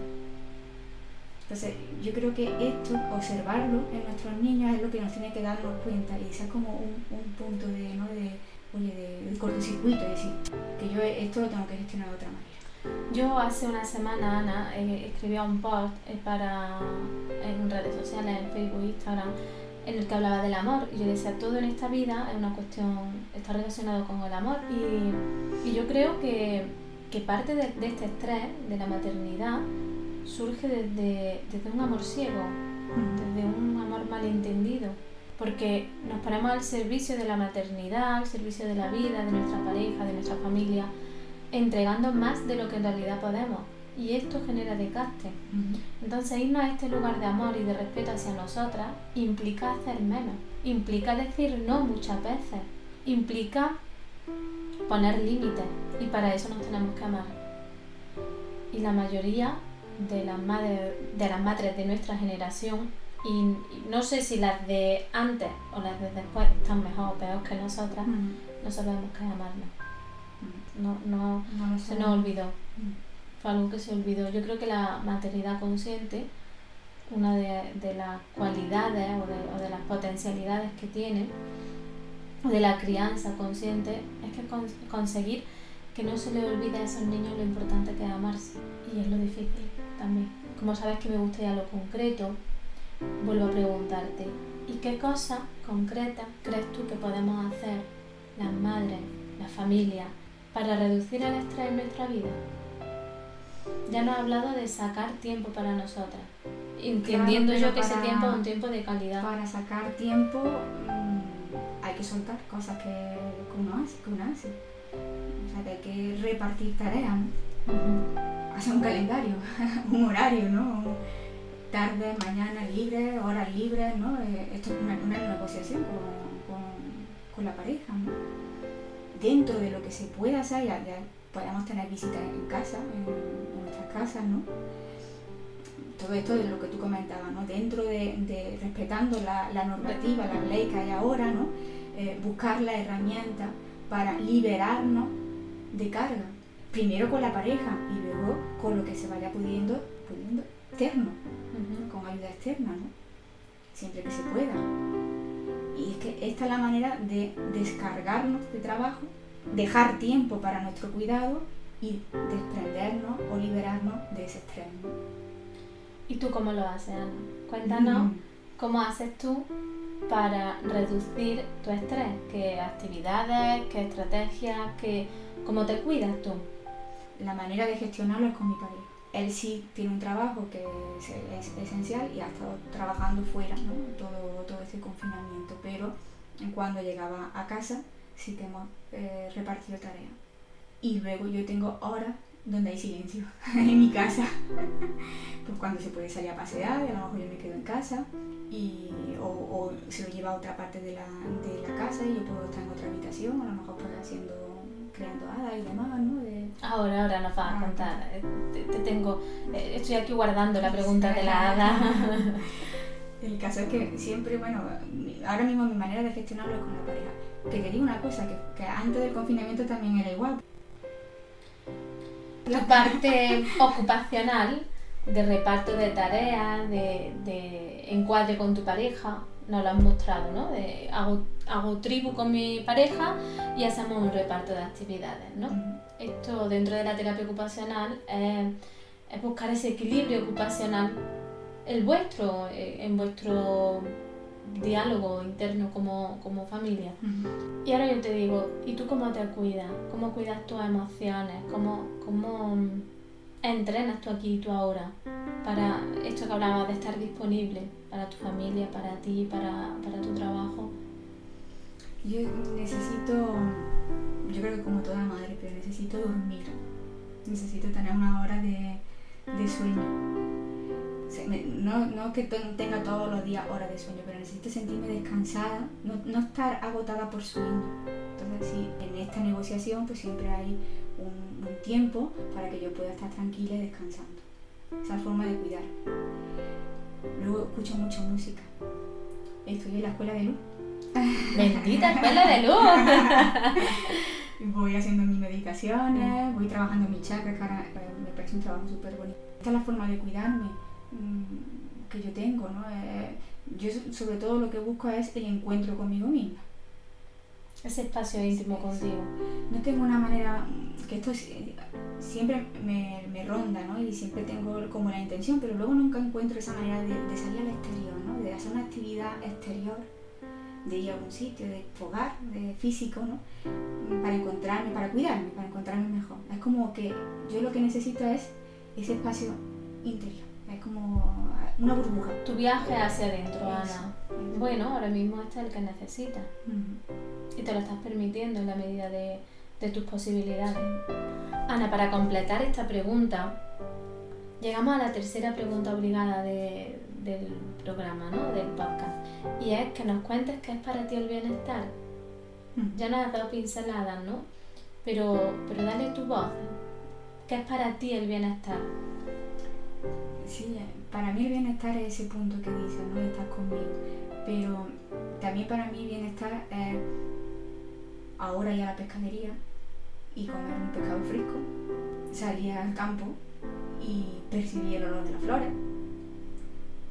Entonces, yo creo que esto, observarlo en nuestros niños, es lo que nos tiene que darnos cuenta y ese es como un, punto de, ¿no? de, oye, de, cortocircuito, es decir, que yo esto lo tengo que gestionar de otra manera. Yo hace una semana, Ana, eh, escribía un post eh, para, en redes sociales, en Facebook, Instagram, en el que hablaba del amor. Y yo decía, todo en esta vida es una cuestión, está relacionado con el amor y, y yo creo que, que parte de, de, este estrés, de la maternidad, surge desde, desde un amor ciego, desde un amor malentendido, porque nos ponemos al servicio de la maternidad, al servicio de la vida, de nuestra pareja, de nuestra familia, entregando más de lo que en realidad podemos. Y esto genera desgaste. Entonces irnos a este lugar de amor y de respeto hacia nosotras implica hacer menos, implica decir no muchas veces, implica poner límites y para eso nos tenemos que amar. Y la mayoría de las madres de las madres de nuestra generación y, no sé si las de antes o las de después están mejor o peor que nosotras no sabemos qué amarnos no, no, no se nos olvidó. Fue algo que se olvidó. Yo creo que la maternidad consciente una de, de las cualidades o de, o de, las potencialidades que tiene o de la crianza consciente es que conseguir que no se le olvide a esos niños lo importante que es amarse. Y es lo difícil también. Como sabes que me gusta ya lo concreto, vuelvo a preguntarte, ¿y qué cosas concretas crees tú que podemos hacer las madres, las familias, para reducir el estrés en nuestra vida? Ya nos ha hablado de sacar tiempo para nosotras, entendiendo yo que ese tiempo es un tiempo de calidad. Para sacar tiempo mm, hay que soltar cosas que uno hace, que uno hace. O sea, que hay que repartir tareas, hacer un calendario, [laughs] un horario, ¿no? Tarde, mañana libre, horas libres, ¿no? Eh, esto es una, negociación con, la pareja, ¿no? Dentro de lo que se pueda hacer, ya, podemos tener visitas en casa, en, nuestras casas, ¿no? Todo esto de lo que tú comentabas, ¿no? Dentro de, respetando la, normativa, la ley que hay ahora, ¿no? Eh, buscar la herramienta para liberarnos de carga. Primero con la pareja y luego con lo que se vaya pudiendo, pudiendo externo, con ayuda externa, ¿no? Siempre que se pueda. Y es que esta es la manera de descargarnos de trabajo dejar tiempo para nuestro cuidado y desprendernos o liberarnos de ese estrés. ¿Y tú cómo lo haces, Ana? Cuéntanos cómo haces tú para reducir tu estrés, qué actividades, qué estrategias, qué, cómo te cuidas tú. La manera de gestionarlo es con mi pareja. Él sí tiene un trabajo que es, esencial y ha estado trabajando fuera ¿no? todo, todo este confinamiento, pero cuando llegaba a casa sí que hemos eh, repartido tareas. Y luego yo tengo horas donde hay silencio [laughs] en mi casa. [laughs] pues cuando se puede salir a pasear, a lo mejor yo me quedo en casa, y, o, se lo lleva a otra parte de la, de la, casa y yo puedo estar en otra habitación, a lo mejor pues haciendo, creando hadas y demás, ¿no? Ahora, ahora nos vas a ah, contar. Eh, te, tengo, eh, estoy aquí guardando la pregunta de la hada. El caso es que siempre, bueno, ahora mismo mi manera de gestionarlo es con la pareja que quería una cosa, que, antes del confinamiento también era igual. La parte ocupacional, de reparto de tareas, de, encuadre con tu pareja, nos lo han mostrado, ¿no? De, hago, tribu con mi pareja y hacemos un reparto de actividades, ¿no? Esto dentro de la terapia ocupacional es buscar ese equilibrio ocupacional, el vuestro, eh, en vuestro diálogo interno como, como familia. Y ahora yo te digo, ¿y tú cómo te cuidas? ¿Cómo cuidas tus emociones? ¿Cómo, cómo entrenas tú aquí y tú ahora? Para esto que hablabas de estar disponible para tu familia, para ti, para, para tu trabajo. Yo necesito, yo creo que como toda madre, pero necesito dormir. Necesito tener una hora de, de sueño no, no que tenga todos los días horas de sueño, pero necesito sentirme descansada, no, no estar agotada por sueño. Entonces, sí, en esta negociación pues siempre hay un, tiempo para que yo pueda estar tranquila y descansando. Esa forma de cuidar. Luego escucho mucha música. Estoy en la escuela de luz. [laughs] Bendita escuela de luz. [laughs] voy haciendo mis medicaciones, voy trabajando mi chakra, que ahora me parece un trabajo súper bonito. Esta es la forma de cuidarme Mm, que yo tengo, ¿no? Eh, yo sobre todo lo que busco es el encuentro conmigo misma. Ese espacio íntimo contigo. No tengo una manera, que esto siempre me, me, ronda, ¿no? Y siempre tengo como la intención, pero luego nunca encuentro esa manera de, de, salir al exterior, ¿no? De hacer una actividad exterior, de ir a algún sitio, de hogar, de físico, ¿no? Para encontrarme, para cuidarme, para encontrarme mejor. Es como que yo lo que necesito es ese espacio interior. Es como una burbuja. Tu viaje hacia adentro, Ana. Bueno, ahora mismo este es el que necesitas. Y te lo estás permitiendo en la medida de, tus posibilidades. Ana, para completar esta pregunta, llegamos a la tercera pregunta obligada del programa, ¿no? Del podcast. Y es que nos cuentes qué es para ti el bienestar. Ya nos has dado pinceladas, ¿no? Pero, pero dale tu voz. ¿Qué es para ti el bienestar? Sí, para mí el bienestar es ese punto que dices, ¿no? Estar conmigo. Pero también para mí bienestar es ahora ir a la pescadería y comer un pescado fresco, salir al campo y percibir el olor de las flores,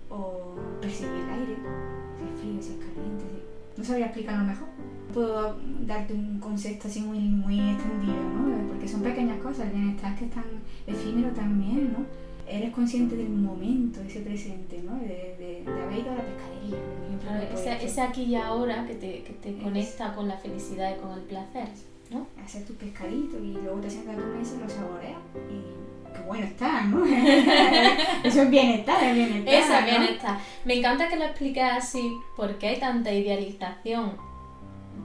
o percibir el aire, si es frío, si es caliente. No sabría explicarlo mejor. Puedo darte un concepto así muy, muy extendido, ¿no? Porque son pequeñas cosas, el bienestar que es tan efímero también, ¿no? Eres consciente del momento, ese presente, ¿no? De, de, de haber ido a la pescadería, ejemplo. ese, ese, aquí y ahora que te, que te conecta con la felicidad y con el placer, ¿no? Hacer tu pescadito y luego te sientas a tu mesa y lo saboreas y qué bueno está, ¿no? [laughs] Eso es bienestar, es bienestar. Eso es ¿no? bienestar. Me encanta que lo expliques así porque hay tanta idealización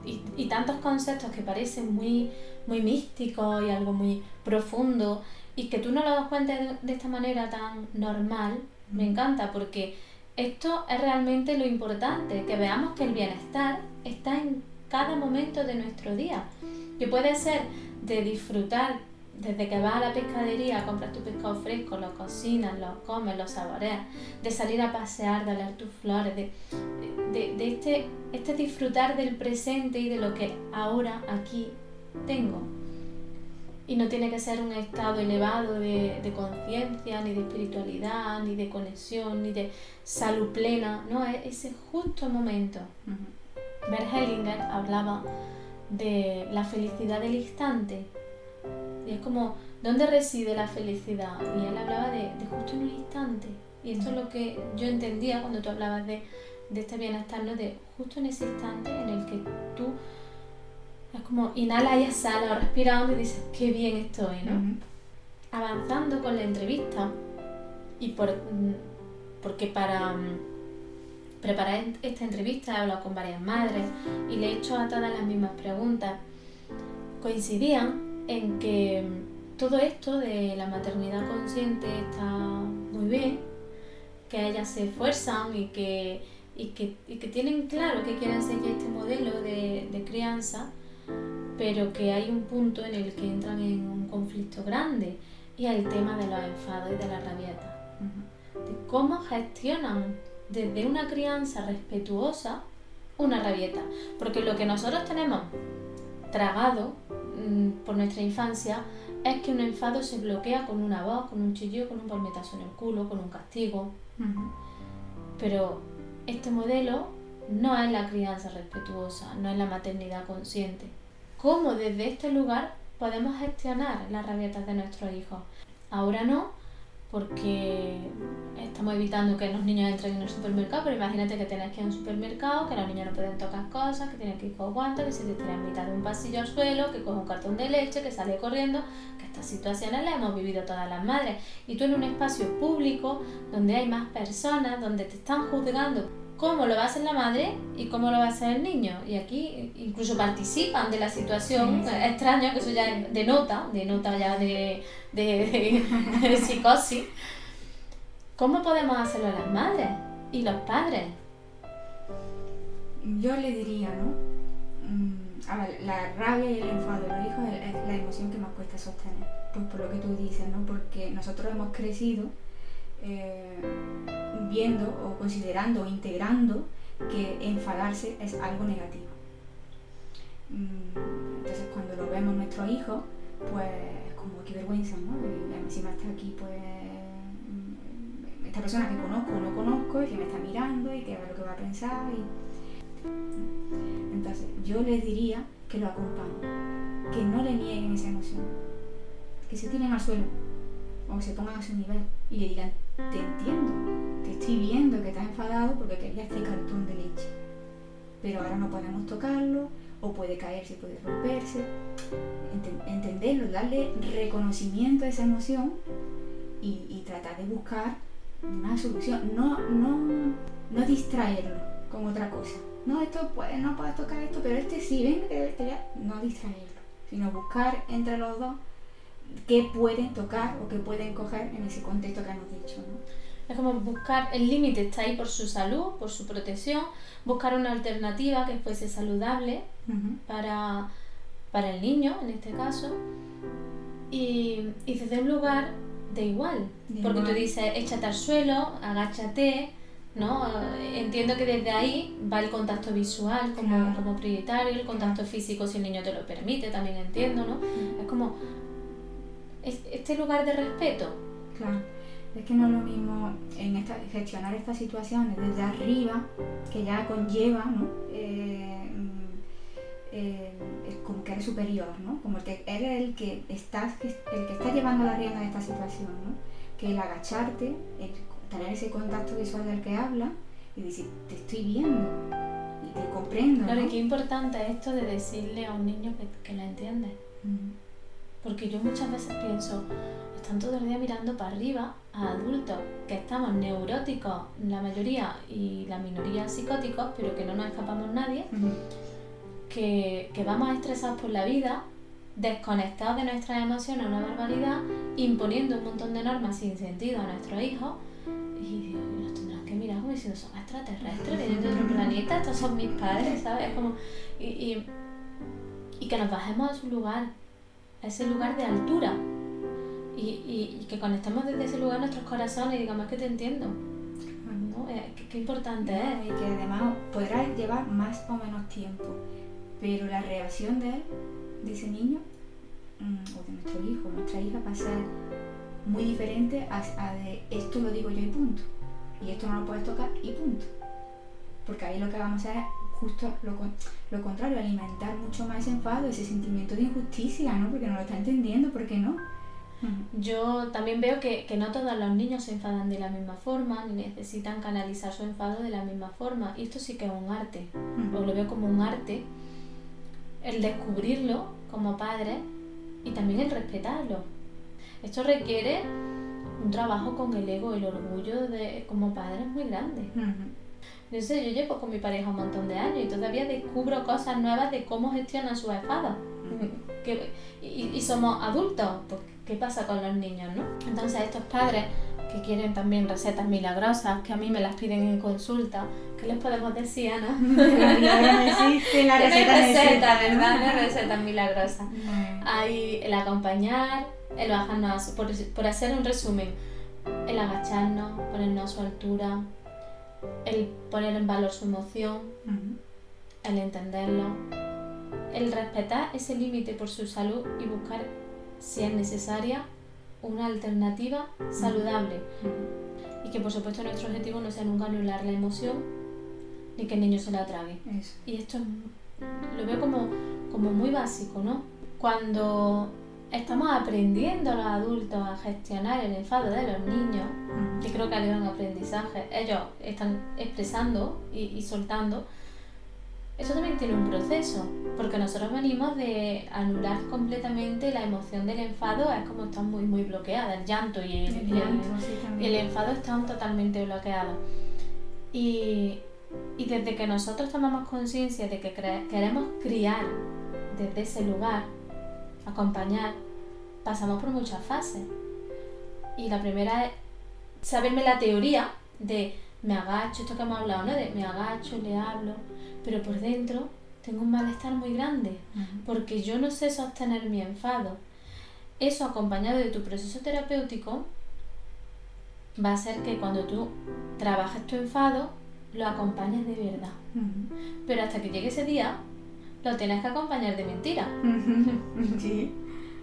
y, y, tantos conceptos que parecen muy, muy místicos y algo muy profundo y que tú no lo das cuenta de, de esta manera tan normal, me encanta porque esto es realmente lo importante, que veamos que el bienestar está en cada momento de nuestro día, que puede ser de disfrutar desde que vas a la pescadería, compras tu pescado fresco, lo cocinas, lo comes, lo saboreas, de salir a pasear, de oler tus flores, de, de, de este, este disfrutar del presente y de lo que ahora aquí tengo. Y no tiene que ser un estado elevado de, de conciencia, ni de espiritualidad, ni de conexión, ni de salud plena, no, es ese justo momento. Uh -huh. Bert Hellinger hablaba de la felicidad del instante. Y es como, ¿dónde reside la felicidad? Y él hablaba de, de justo en un instante. Y esto es lo que yo entendía cuando tú hablabas de, de este bienestar, ¿no? De justo en ese instante en el que tú es como inhala y exhala o respira hondo y dices, qué bien estoy, ¿no? Uh -huh. Avanzando con la entrevista y por, porque para um, preparar esta entrevista he hablado con varias madres y le he hecho a todas las mismas preguntas. Coincidían en que todo esto de la maternidad consciente está muy bien, que ellas se esfuerzan y que, y que, y que tienen claro que quieren seguir este modelo de, de crianza, pero que hay un punto en el que entran en un conflicto grande y el tema de los enfados y de la rabieta. De cómo gestionan desde una crianza respetuosa una rabieta. Porque lo que nosotros tenemos tragado mmm, por nuestra infancia es que un enfado se bloquea con una voz, con un chillido, con un palmetazo en el culo, con un castigo. Uh -huh. Pero este modelo no es la crianza respetuosa, no es la maternidad consciente cómo desde este lugar podemos gestionar las rabietas de nuestros hijos. Ahora no, porque estamos evitando que los niños entren en el supermercado, pero imagínate que tienes que ir a un supermercado, que los niños no pueden tocar cosas, que tienen que ir con guantes, que se te tira en mitad de un pasillo al suelo, que coge un cartón de leche, que sale corriendo, que estas situaciones las hemos vivido todas las madres. Y tú en un espacio público donde hay más personas, donde te están juzgando cómo lo va a hacer la madre y cómo lo va a hacer el niño. Y aquí incluso participan de la situación sí, sí. extraña, que eso ya denota, denota ya de, de, de, de psicosis. ¿Cómo podemos hacerlo las madres y los padres? Yo le diría, ¿no? Mm, a ver, la rabia y el enfado de los hijos es la emoción que más cuesta sostener. Pues por lo que tú dices, ¿no? Porque nosotros hemos crecido eh, viendo o considerando o integrando que enfadarse es algo negativo. Mm, entonces cuando lo vemos nuestros hijos, pues como qué vergüenza, ¿no? Y encima está aquí pues mm, esta persona que conozco o no conozco y que me está mirando y que a ver lo que va a pensar entonces yo les diría que lo acompañen que no le nieguen esa emoción que se tiren al suelo o se pongan a su nivel y le digan, te entiendo, te estoy viendo que estás enfadado porque querías este cartón de leche, pero ahora no podemos tocarlo, o puede caerse, puede romperse, Ent entenderlo, darle reconocimiento a esa emoción y, tratar de buscar una solución, no, no, no distraerlo con otra cosa. No, esto no puedes tocar esto, pero este sí, ven, no distraerlo, sino buscar entre los dos qué pueden tocar o qué pueden coger en ese contexto que hemos dicho. ¿no? Es como buscar, el límite está ahí por su salud, por su protección, buscar una alternativa que fuese saludable uh -huh. para, para el niño, en este caso, y, y desde un lugar de igual. De porque igual. tú dices, échate al suelo, agáchate, ¿no? Entiendo que desde ahí va el contacto visual como, claro. como prioritario, el contacto físico si el niño te lo permite, también entiendo, ¿no? Uh -huh. Es como este lugar de respeto. Claro, es que no es lo mismo en esta, gestionar estas situaciones desde arriba, que ya conlleva ¿no? eh, eh, como que eres superior, ¿no? Como que eres el que estás, el que está llevando la rienda de esta situación, ¿no? Que el agacharte, el tener ese contacto visual del que habla y decir, te estoy viendo y te comprendo. Claro, y qué importante es esto de decirle a un niño que, que la entiende. Porque yo muchas veces pienso, están todo el día mirando para arriba a adultos que estamos neuróticos, la mayoría y la minoría psicóticos, pero que no nos escapamos nadie, que, que, vamos estresados por la vida, desconectados de nuestras emociones, una barbaridad, imponiendo un montón de normas sin sentido a nuestros hijos. Y Dios, nos tendrán que mirar como diciendo, son extraterrestres, vienen de otro planeta, estos son mis padres, ¿sabes? Como, y, y, y que nos bajemos a su lugar, a ese lugar de altura y, y, que conectemos desde ese lugar nuestros corazones y digamos que te entiendo. ¿no? Eh, qué, importante es. Y que además podrá llevar más o menos tiempo, pero la reacción de él, de ese niño, mm, o de nuestro hijo, nuestra hija, va a ser muy diferente a, a, de esto lo digo yo y punto. Y esto no lo puedes tocar y punto. Porque ahí lo que vamos a hacer es justo lo, lo contrario, alimentar mucho más ese enfado, ese sentimiento de injusticia, ¿no? Porque no lo está entendiendo, ¿por qué no? Yo también veo que, que, no todos los niños se enfadan de la misma forma, ni necesitan canalizar su enfado de la misma forma. Y esto sí que es un arte, o lo veo como un arte, el descubrirlo como padre y también el respetarlo. Esto requiere un trabajo con el ego, el orgullo de como padre muy grande. Yo sé, yo llevo con mi pareja un montón de años y todavía descubro cosas nuevas de cómo gestiona su enfado. y, y, somos adultos, pues, ¿qué pasa con los niños, no? Entonces estos padres que quieren también recetas milagrosas, que a mí me las piden en consulta, ¿qué les podemos decir, Ana? [laughs] no existe la [laughs] receta, receta ¿verdad? No recetas milagrosas. Hay el acompañar, el bajarnos, por, por hacer un resumen, el agacharnos, ponernos a su altura, el poner en valor su emoción, el entenderlo, el respetar ese límite por su salud y buscar, si es necesaria, una alternativa saludable. Y que por supuesto nuestro objetivo no sea nunca anular la emoción ni que el niño se la trague. Y esto lo veo como, como muy básico, ¿no? Cuando estamos aprendiendo los adultos a gestionar el enfado de los niños, que creo que hay un aprendizaje, ellos están expresando y, soltando, eso también tiene un proceso, porque nosotros venimos de anular completamente la emoción del enfado, es como están muy, muy bloqueada, el llanto y el, enfado están totalmente bloqueados. Y, y desde que nosotros tomamos conciencia de que queremos criar desde ese lugar, acompañar, pasamos por muchas fases. Y la primera es saberme la teoría de me agacho, esto que hemos hablado, ¿no? De me agacho, le hablo, pero por dentro tengo un malestar muy grande, porque yo no sé sostener mi enfado. Eso acompañado de tu proceso terapéutico va a ser que cuando tú trabajes tu enfado, lo acompañes de verdad. Pero hasta que llegue ese día, lo tienes que acompañar de mentira. [laughs] Sí.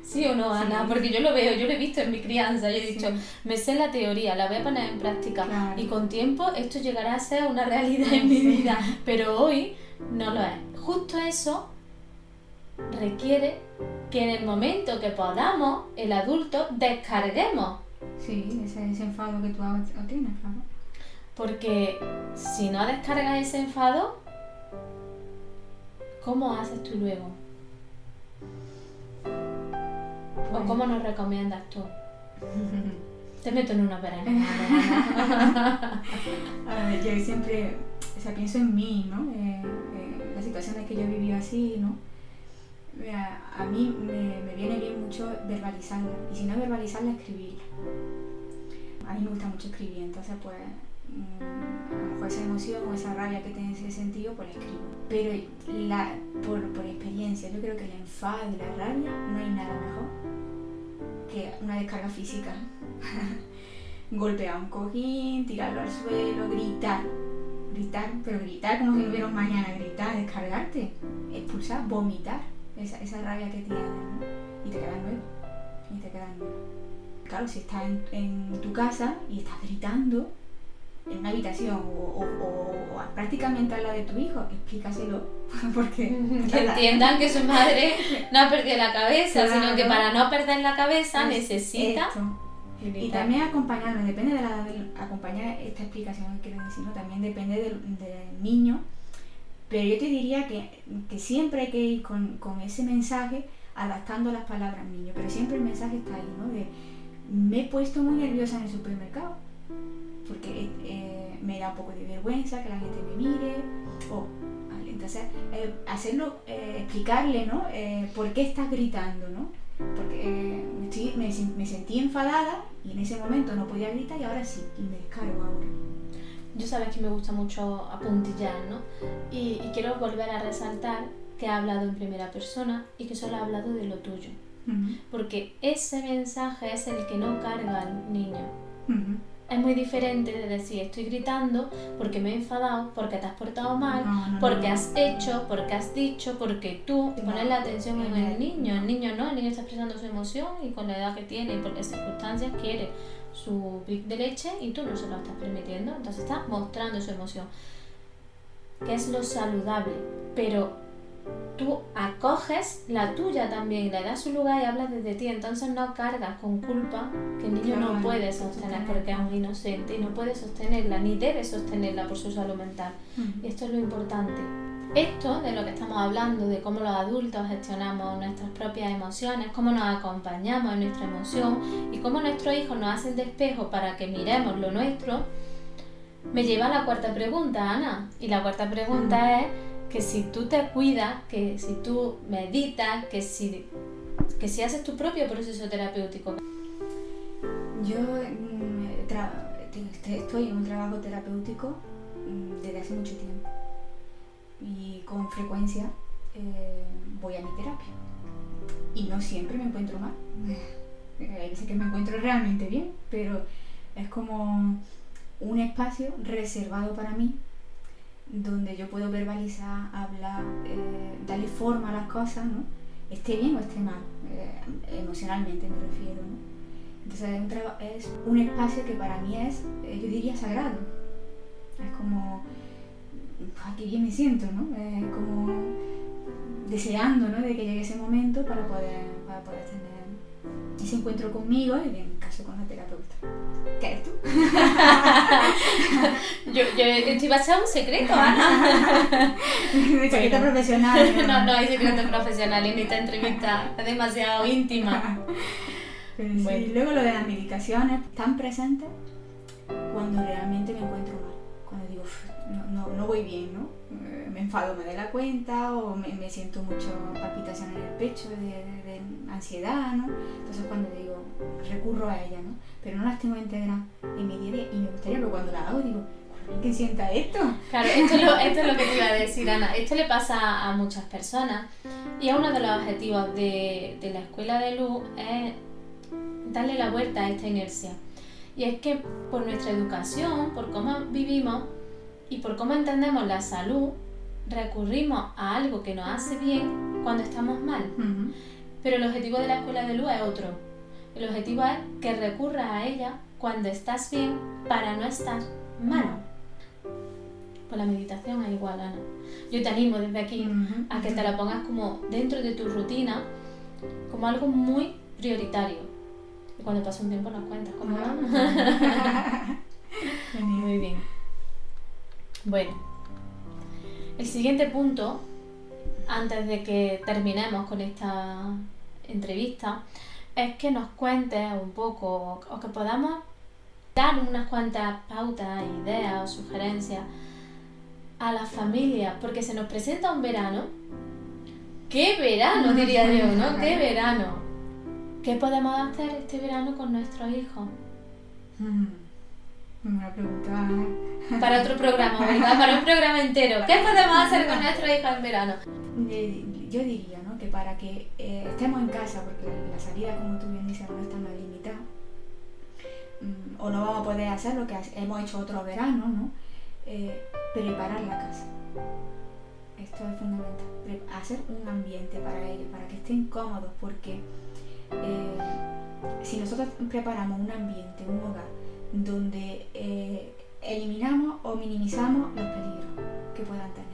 ¿Sí o no, Ana? Porque yo lo veo, yo lo he visto en mi crianza, yo he dicho, me sé la teoría, la voy a poner en práctica y con tiempo esto llegará a ser una realidad en mi vida, pero hoy no lo es. Justo eso requiere que en el momento que podamos, el adulto, descarguemos. Sí, ese, ese enfado que tú tienes, claro. Porque si no descargas ese enfado, ¿cómo haces tú luego? ¿O cómo nos recomiendas tú? [laughs] Te meto en una vereda. [laughs] a ver, yo siempre, o sea, pienso en mí, ¿no? Eh, eh, las situaciones que yo he vivido así, ¿no? A, mí me, viene bien mucho verbalizarla, y si no verbalizarla, escribirla. A mí me gusta mucho escribir, entonces pues mm, a lo mejor esa emoción o esa rabia que tiene ese sentido, pues la escribo. Pero la, por, por experiencia, yo creo que el enfado y la rabia no hay nada mejor que una descarga física. [laughs] Golpear un cojín, tirarlo al suelo, gritar. Gritar, pero gritar como si hubiera mañana, gritar, descargarte, expulsar, vomitar esa, esa rabia que tienes, Y te quedas nuevo. Y te quedas nuevo. Claro, si estás en tu casa y estás gritando, en una habitación o, prácticamente al lado de tu hijo, explícaselo. [laughs] Porque que entiendan que su madre no ha perdido la cabeza, sino que para no perder la cabeza necesita. Y también acompañarme, depende de la acompañar esta explicación que quiero decir, ¿no? también depende del, niño. Pero yo te diría que, que siempre hay que ir con, con, ese mensaje adaptando las palabras al niño, pero siempre el mensaje está ahí, ¿no? De me he puesto muy nerviosa en el supermercado porque eh, me da un poco de vergüenza que la gente me mire, o entonces eh, hacerlo, eh, explicarle, ¿no? ¿Por qué estás gritando, ¿no? Porque me, sentí enfadada y en ese momento no podía gritar y ahora sí, y me descargo ahora. Yo sabes que me gusta mucho apuntillar, ¿no? Y, quiero volver a resaltar que ha hablado en primera persona y que solo ha hablado de lo tuyo. Porque ese mensaje es el que no carga al niño es muy diferente de decir estoy gritando porque me he enfadado, porque te has portado mal, porque has hecho, porque has dicho, porque tú pones la atención en el niño. El niño no, el niño está expresando su emoción y con la edad que tiene y por las circunstancias quiere su pic de leche y tú no se lo estás permitiendo. Entonces está mostrando su emoción, que es lo saludable. Pero tú acoges la tuya también, le das su lugar y hablas desde ti, entonces no cargas con culpa que el niño no puede sostener porque es un inocente y no puede sostenerla ni debe sostenerla por su salud mental. Y esto es lo importante. Esto de lo que estamos hablando, de cómo los adultos gestionamos nuestras propias emociones, cómo nos acompañamos en nuestra emoción y cómo nuestros hijos nos hacen de espejo para que miremos lo nuestro, me lleva a la cuarta pregunta, Ana. Y la cuarta pregunta es que si tú te cuidas, que si tú meditas, que si, que si haces tu propio proceso terapéutico. Yo mm, estoy en un trabajo terapéutico mm, desde hace mucho tiempo y con frecuencia eh, voy a mi terapia y no siempre me encuentro mal. [laughs] Hay que me encuentro realmente bien, pero es como un espacio reservado para mí donde yo puedo verbalizar, hablar, eh, darle forma a las cosas, ¿no? Esté bien o esté mal, eh, emocionalmente me refiero, ¿no? Entonces es un, espacio que para mí es, eh, yo diría, sagrado. Es como, aquí bien me siento, ¿no? como deseando, ¿no? De que llegue ese momento para poder, para poder tener ese encuentro conmigo y en caso con la terapeuta. ¿Qué eres tú? [laughs] yo, yo estoy en un secreto, [laughs] Ana. Mi secreto profesional. [laughs] no, no hay secreto profesional en esta entrevista, es demasiado íntima. sí, luego lo de las medicaciones, tan presentes cuando realmente me encuentro mal. Cuando digo, no, no, no voy bien, ¿no? me enfado, me doy la cuenta o me, me siento mucho palpitación en el pecho de, de, ansiedad, ¿no? Entonces cuando digo, recurro a ella, ¿no? Pero no las tengo integrar en mi día y me gustaría que cuando la hago digo, ¿qué sienta esto? Claro, esto es, lo, esto es lo que te iba a decir, Ana. Esto le pasa a muchas personas y es uno de los objetivos de, de la escuela de luz es darle la vuelta a esta inercia. Y es que por nuestra educación, por cómo vivimos y por cómo entendemos la salud, recurrimos a algo que nos hace bien cuando estamos mal. Pero el objetivo de la escuela de luz es otro. El objetivo es que recurras a ella cuando estás bien para no estar mal. Pues la meditación es igual, Ana. Yo te animo desde aquí a que te la pongas como dentro de tu rutina, como algo muy prioritario. Y cuando pase un tiempo nos cuentas cómo va. [laughs] muy bien. Bueno, el siguiente punto, antes de que terminemos con esta entrevista, es que nos cuentes un poco o que podamos dar unas cuantas pautas, ideas o sugerencias a las familias, porque se nos presenta un verano. ¡Qué verano, diría yo, ¿no? ¡Qué verano! ¿Qué podemos hacer este verano con nuestros hijos? Una pregunta. Para otro programa, ¿verdad? Para un programa entero. ¿Qué podemos hacer con nuestro hijo en verano? Yo diría ¿no? que para que eh, estemos en casa, porque la salida, como tú bien dices, no está más limitada, mm, o no vamos a poder hacer lo que hemos hecho otro verano, ¿no? Eh, preparar la casa. Esto es fundamental. Hacer un ambiente para ellos, para que estén cómodos, porque eh, si nosotros preparamos un ambiente, un hogar, donde eh, eliminamos o minimizamos los peligros que puedan tener.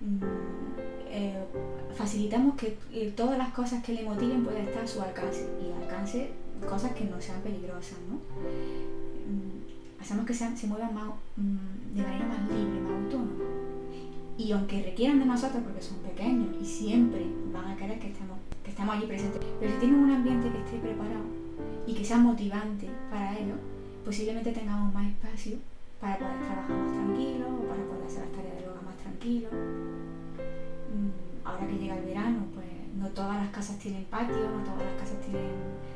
Mm, eh, facilitamos que eh, todas las cosas que le motiven puedan estar a su alcance y alcance cosas que no sean peligrosas. ¿no? Mm, hacemos que se muevan mm, de manera más libre, más autónoma. Y aunque requieran de nosotros porque son pequeños y siempre van a querer que estemos, que estemos allí presentes, pero si tienen un ambiente que esté preparado y que sea motivante para ellos, posiblemente tengamos más espacio para poder trabajar más tranquilo o para poder hacer las tareas de yoga más tranquilo. Mm, ahora que llega el verano, pues no todas las casas tienen patio, no todas las casas tienen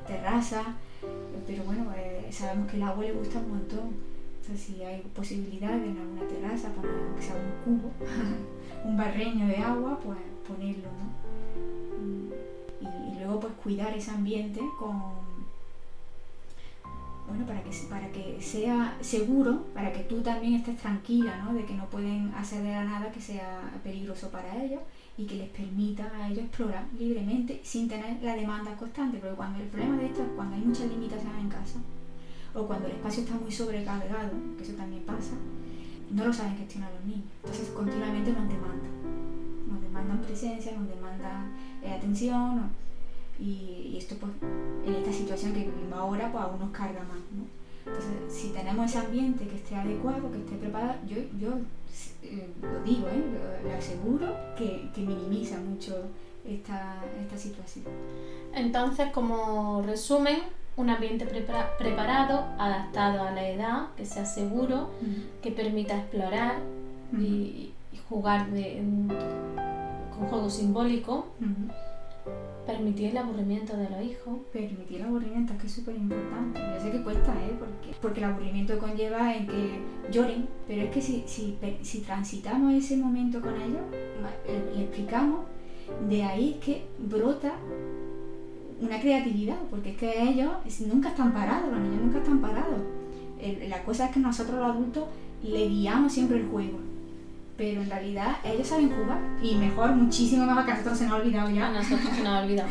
terraza, pero bueno, pues, sabemos que el agua le gusta un montón. Entonces, si hay posibilidad de en alguna terraza poner aunque sea un cubo, [laughs] un barreño de agua, pues ponerlo, ¿no? Mm, y luego pues cuidar ese ambiente con bueno, para que, para que sea seguro, para que tú también estés tranquila, ¿no? De que no pueden acceder a nada que sea peligroso para ellos y que les permita a ellos explorar libremente sin tener la demanda constante, porque cuando el problema de esto es cuando hay muchas limitaciones en casa o cuando el espacio está muy sobrecargado, que eso también pasa, no lo saben gestionar los niños. Entonces continuamente nos demandan, nos demandan presencia, nos demandan eh, atención. Y, esto pues en esta situación que vivimos ahora pues aún nos carga más. ¿no? Entonces si tenemos ese ambiente que esté adecuado, que esté preparado, yo, yo eh, lo digo, ¿eh? lo, aseguro que, que, minimiza mucho esta, esta situación. Entonces como resumen, un ambiente preparado, adaptado a la edad, que sea seguro, que permita explorar y, jugar de, con juego simbólico Permitir el aburrimiento de los hijos. Permitir el aburrimiento es que es súper importante. Yo sé que cuesta, ¿eh? Porque, porque el aburrimiento conlleva en que lloren, pero es que si, si, si transitamos ese momento con ellos, le, explicamos, de ahí es que brota una creatividad, porque es que ellos nunca están parados, los niños nunca están parados. la cosa es que nosotros los adultos le guiamos siempre el juego pero en realidad ellos saben jugar y mejor, muchísimo mejor que a nosotros se nos ha olvidado ya. A nosotros se nos ha olvidado.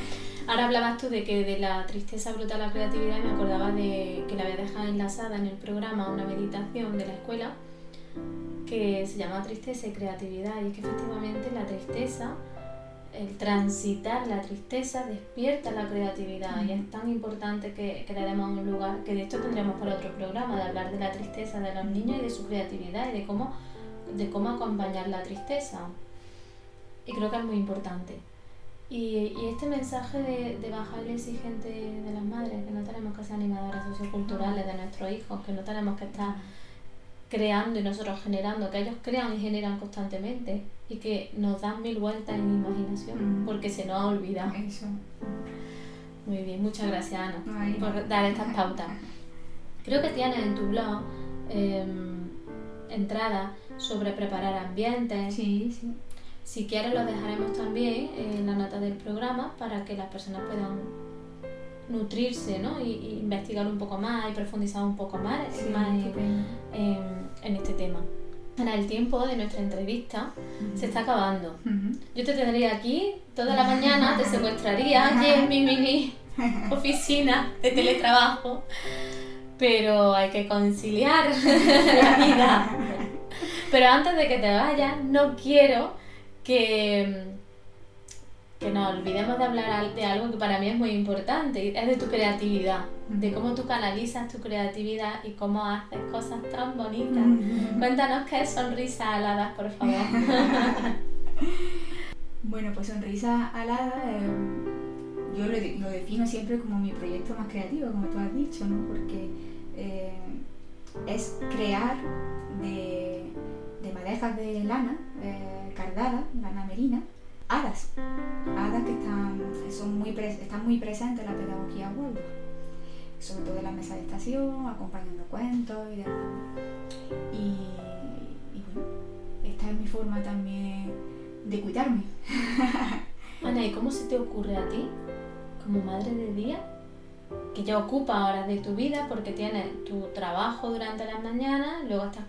Ahora hablabas tú de que de la tristeza brota la creatividad y me acordaba de que la había dejado enlazada en el programa una meditación de la escuela que se llama Tristeza y Creatividad y es que efectivamente la tristeza, el transitar la tristeza despierta la creatividad y es tan importante que, que le demos un lugar, que de esto tendremos para otro programa, de hablar de la tristeza de los niños y de su creatividad y de cómo de cómo acompañar la tristeza. Y creo que es muy importante. Y, este mensaje de, de, bajar el exigente de las madres, que no tenemos que ser animadoras socioculturales de nuestros hijos, que no tenemos que estar creando y nosotros generando, que ellos crean y generan constantemente y que nos dan mil vueltas en imaginación, mm. porque se nos ha olvidado. Muy bien, muchas gracias Ana por dar estas pautas. Creo que tienes en tu blog eh, entradas sobre preparar ambientes. Sí, sí. Si quieres lo dejaremos también en la nota del programa para que las personas puedan nutrirse ¿no? y, investigar un poco más y profundizar un poco más, en, este tema. Ahora, el tiempo de nuestra entrevista se está acabando. Yo te tendría aquí toda la mañana, te secuestraría allí en mi mini [laughs] oficina de teletrabajo, pero hay que conciliar [laughs] la vida [laughs] pero antes de que te vayas, no quiero que, que nos olvidemos de hablar de algo que para mí es muy importante, es de tu creatividad, de cómo tú canalizas tu creatividad y cómo haces cosas tan bonitas. Cuéntanos qué es sonrisa alada, por favor. [laughs] bueno, pues sonrisa alada, eh, yo lo, defino siempre como mi proyecto más creativo, como tú has dicho, ¿no? Porque eh, es crear de de madejas de lana eh, cardada, lana merina, hadas, hadas que están, son muy, están muy presentes en la pedagogía Huelva, sobre todo en la mesa de estación, acompañando cuentos y demás. Y, bueno, esta es mi forma también de cuidarme. [laughs] Ana, ¿y cómo se te ocurre a ti, como madre de día, que ya ocupa horas de tu vida porque tienes tu trabajo durante las mañanas, luego estás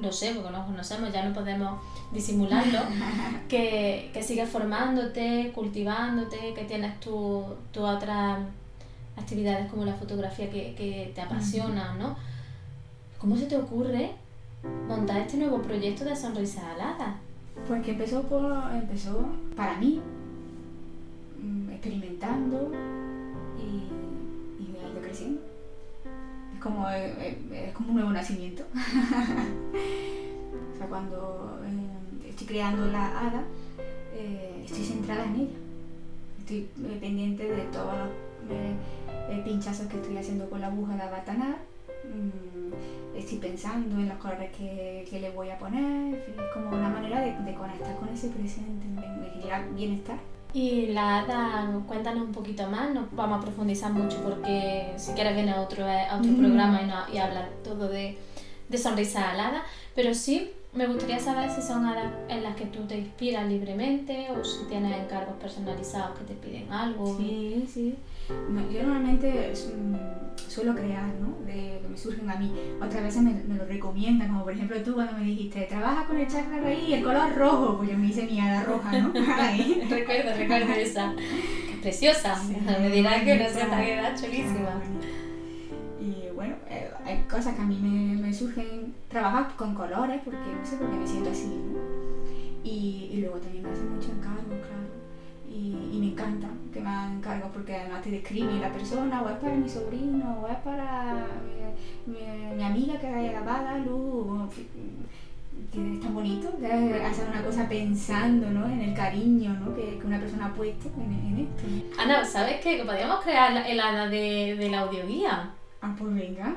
lo sé, porque nos conocemos, ya no podemos disimularlo, [laughs] que, que sigues formándote, cultivándote, que tienes tus tu otras actividades como la fotografía que, que te apasiona, ¿no? ¿Cómo se te ocurre montar este nuevo proyecto de Sonrisas Aladas? Pues que empezó, por, empezó para mí, mm, experimentando y, y ha ido creciendo. Como, eh, eh, es como un nuevo nacimiento. [laughs] o sea, cuando eh, estoy creando la hada, estoy centrada en ella. Estoy pendiente de todos los pinchazos que estoy haciendo con la aguja de abatanar. Mm, estoy pensando en los colores que, que le voy a poner. Es como una manera de, de conectar con ese presente, me, me genera bienestar. Y la hada, cuéntanos un poquito más, no vamos a profundizar mucho porque si quieres viene a otro, a otro Mm. programa y, no, y hablar todo de, de sonrisas aladas, pero sí me gustaría saber si son hadas en las que tú te inspiras libremente o si tienes encargos personalizados que te piden algo. Sí, sí. No, yo normalmente suelo crear, ¿no? De que me surgen a mí. Otras veces me, me lo recomiendan, como por ejemplo tú cuando me dijiste, trabaja con el chakra raíz y el color rojo, pues yo me hice mi hada roja, ¿no? [laughs] Recuerdo, recuerdo esa. Que es preciosa. Sí, [laughs] me dirás que no sé, queda chulísima. Y bueno, eh, hay cosas que a mí me, me surgen trabajar con colores porque no sé por qué me siento así, ¿no? Y, y luego también me hacen mucho encargo, claro. Y, y me encanta que me encargos porque además te describen la persona, o es para mi sobrino, o es para mi, mi- mi amiga que haya grabada, Luz, o en fin, que es tan bonito hacer una cosa pensando ¿no? en el cariño ¿no? que, que una persona ha puesto en, en esto. Ana, ¿sabes qué? Que podríamos crear la- el hada de, de la audioguía. Ah, pues venga.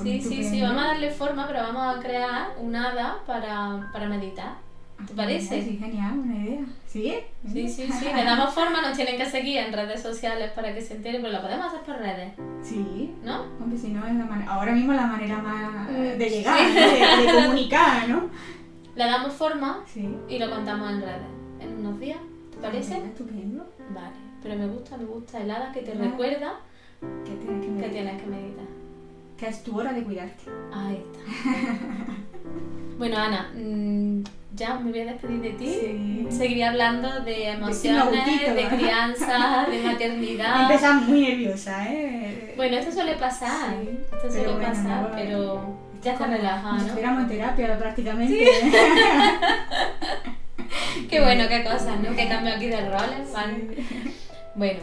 Sí, sí, sí, vamos a darle forma, pero vamos a crear un hada para, para meditar. Ah, ¿Te parece? Sí, genial, buena idea. ¿Sí? Sí, sí, sí, le damos forma, nos tienen que seguir en redes sociales para que se enteren, pero lo podemos hacer por redes, Sí. ¿no? Hombre, si no es la manera, ahora mismo la manera más Mm, de llegar, sí. ¿no? de, de [laughs] comunicar, ¿no? Le damos forma Sí. y lo contamos en redes en unos días, ¿te parece? Venga, Estupendo. Vale, pero me gusta, me gusta el hada que te Ah. recuerda ¿Qué tienes que tienes que meditar. Que es tu hora de cuidarte. Ahí está. [laughs] Bueno, Ana, mm, ya me voy a despedir de ti. Sí. Seguiré hablando de emociones, gustito, de crianza, de [laughs] maternidad. Empezás muy nerviosa, ¿eh? Bueno, esto suele pasar, Sí, esto suele bueno, pasar, pero ya está relajada, ¿no? estuviéramos en terapia prácticamente. [laughs] Qué bueno, qué cosas, ¿no? Que cambio aquí de roles, ¿vale? Bueno,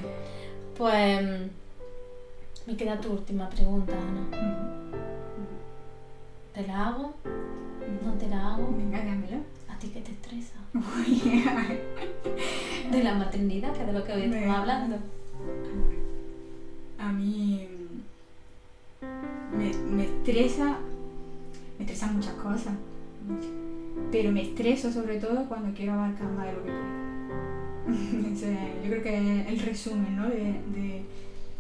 pues me queda tu última pregunta, Ana. ¿Te la hago? ¿No te la hago? Venga, dámelo. ¿A ti qué te estresa? De la maternidad, que es de lo que hoy estamos hablando. A mí me, me estresa, me estresan muchas cosas, pero me estreso sobre todo cuando quiero abarcar más de lo que puedo. [laughs] Yo creo que es el resumen, ¿no? De, de-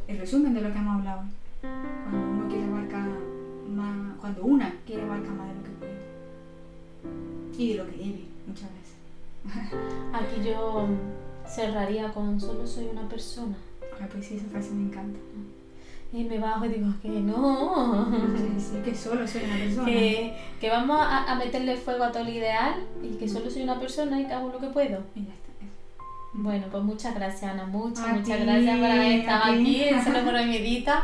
el resumen de lo que hemos hablado. Cuando uno quiere abarcar más, cuando una quiere abarcar más de lo que puede. Y de lo que debe, muchas veces. [laughs] Aquí yo cerraría con solo soy una persona. Ah, pues sí, esa frase me encanta. Y me bajo y digo que no. Sí, sí, que solo soy una persona. que, que vamos a, a meterle fuego a todo el ideal y que solo soy una persona y que hago lo que puedo. Y ya está. Bueno, pues muchas gracias Ana, muchas, A muchas ti, gracias por haber estado aquí en Solo por hoy Medita.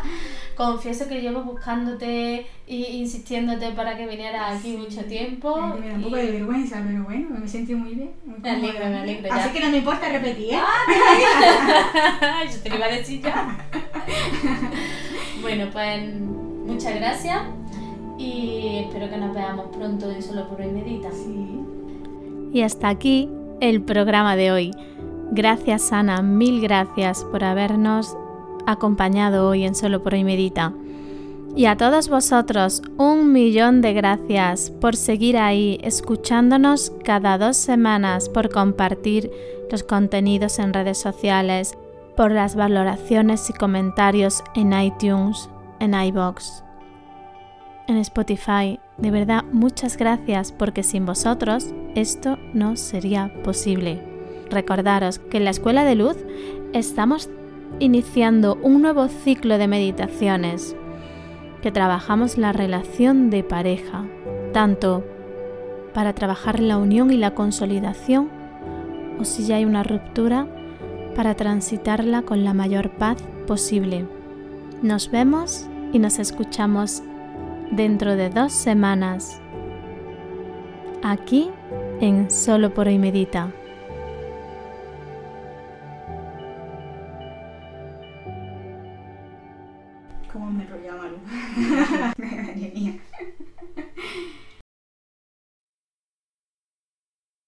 Confieso que llevo buscándote e insistiéndote para que vinieras aquí Sí. mucho tiempo. Ay, me da un poco y- de vergüenza, pero bueno, me he sentido muy bien. muy Me alegro, me alegro, Así que no me importa repetir, ¿eh? [laughs] [laughs] Yo te lo iba a decir ya. [laughs] bueno, pues muchas gracias y espero que nos veamos pronto en Solo por hoy Medita. Sí. Y hasta aquí el programa de hoy. Gracias Ana, mil gracias por habernos acompañado hoy en Solo por hoy Medita. Y a todos vosotros, un millón de gracias por seguir ahí, escuchándonos cada dos semanas, por compartir los contenidos en redes sociales, por las valoraciones y comentarios en iTunes, en iBox, en Spotify. De verdad, muchas gracias porque sin vosotros esto no sería posible. Recordaros que en la Escuela de Luz estamos iniciando un nuevo ciclo de meditaciones que trabajamos la relación de pareja, tanto para trabajar la unión y la consolidación, o si ya hay una ruptura, para transitarla con la mayor paz posible. Nos vemos y nos escuchamos dentro de dos semanas, aquí en Solo por hoy Medita. [laughs] ¿Cómo me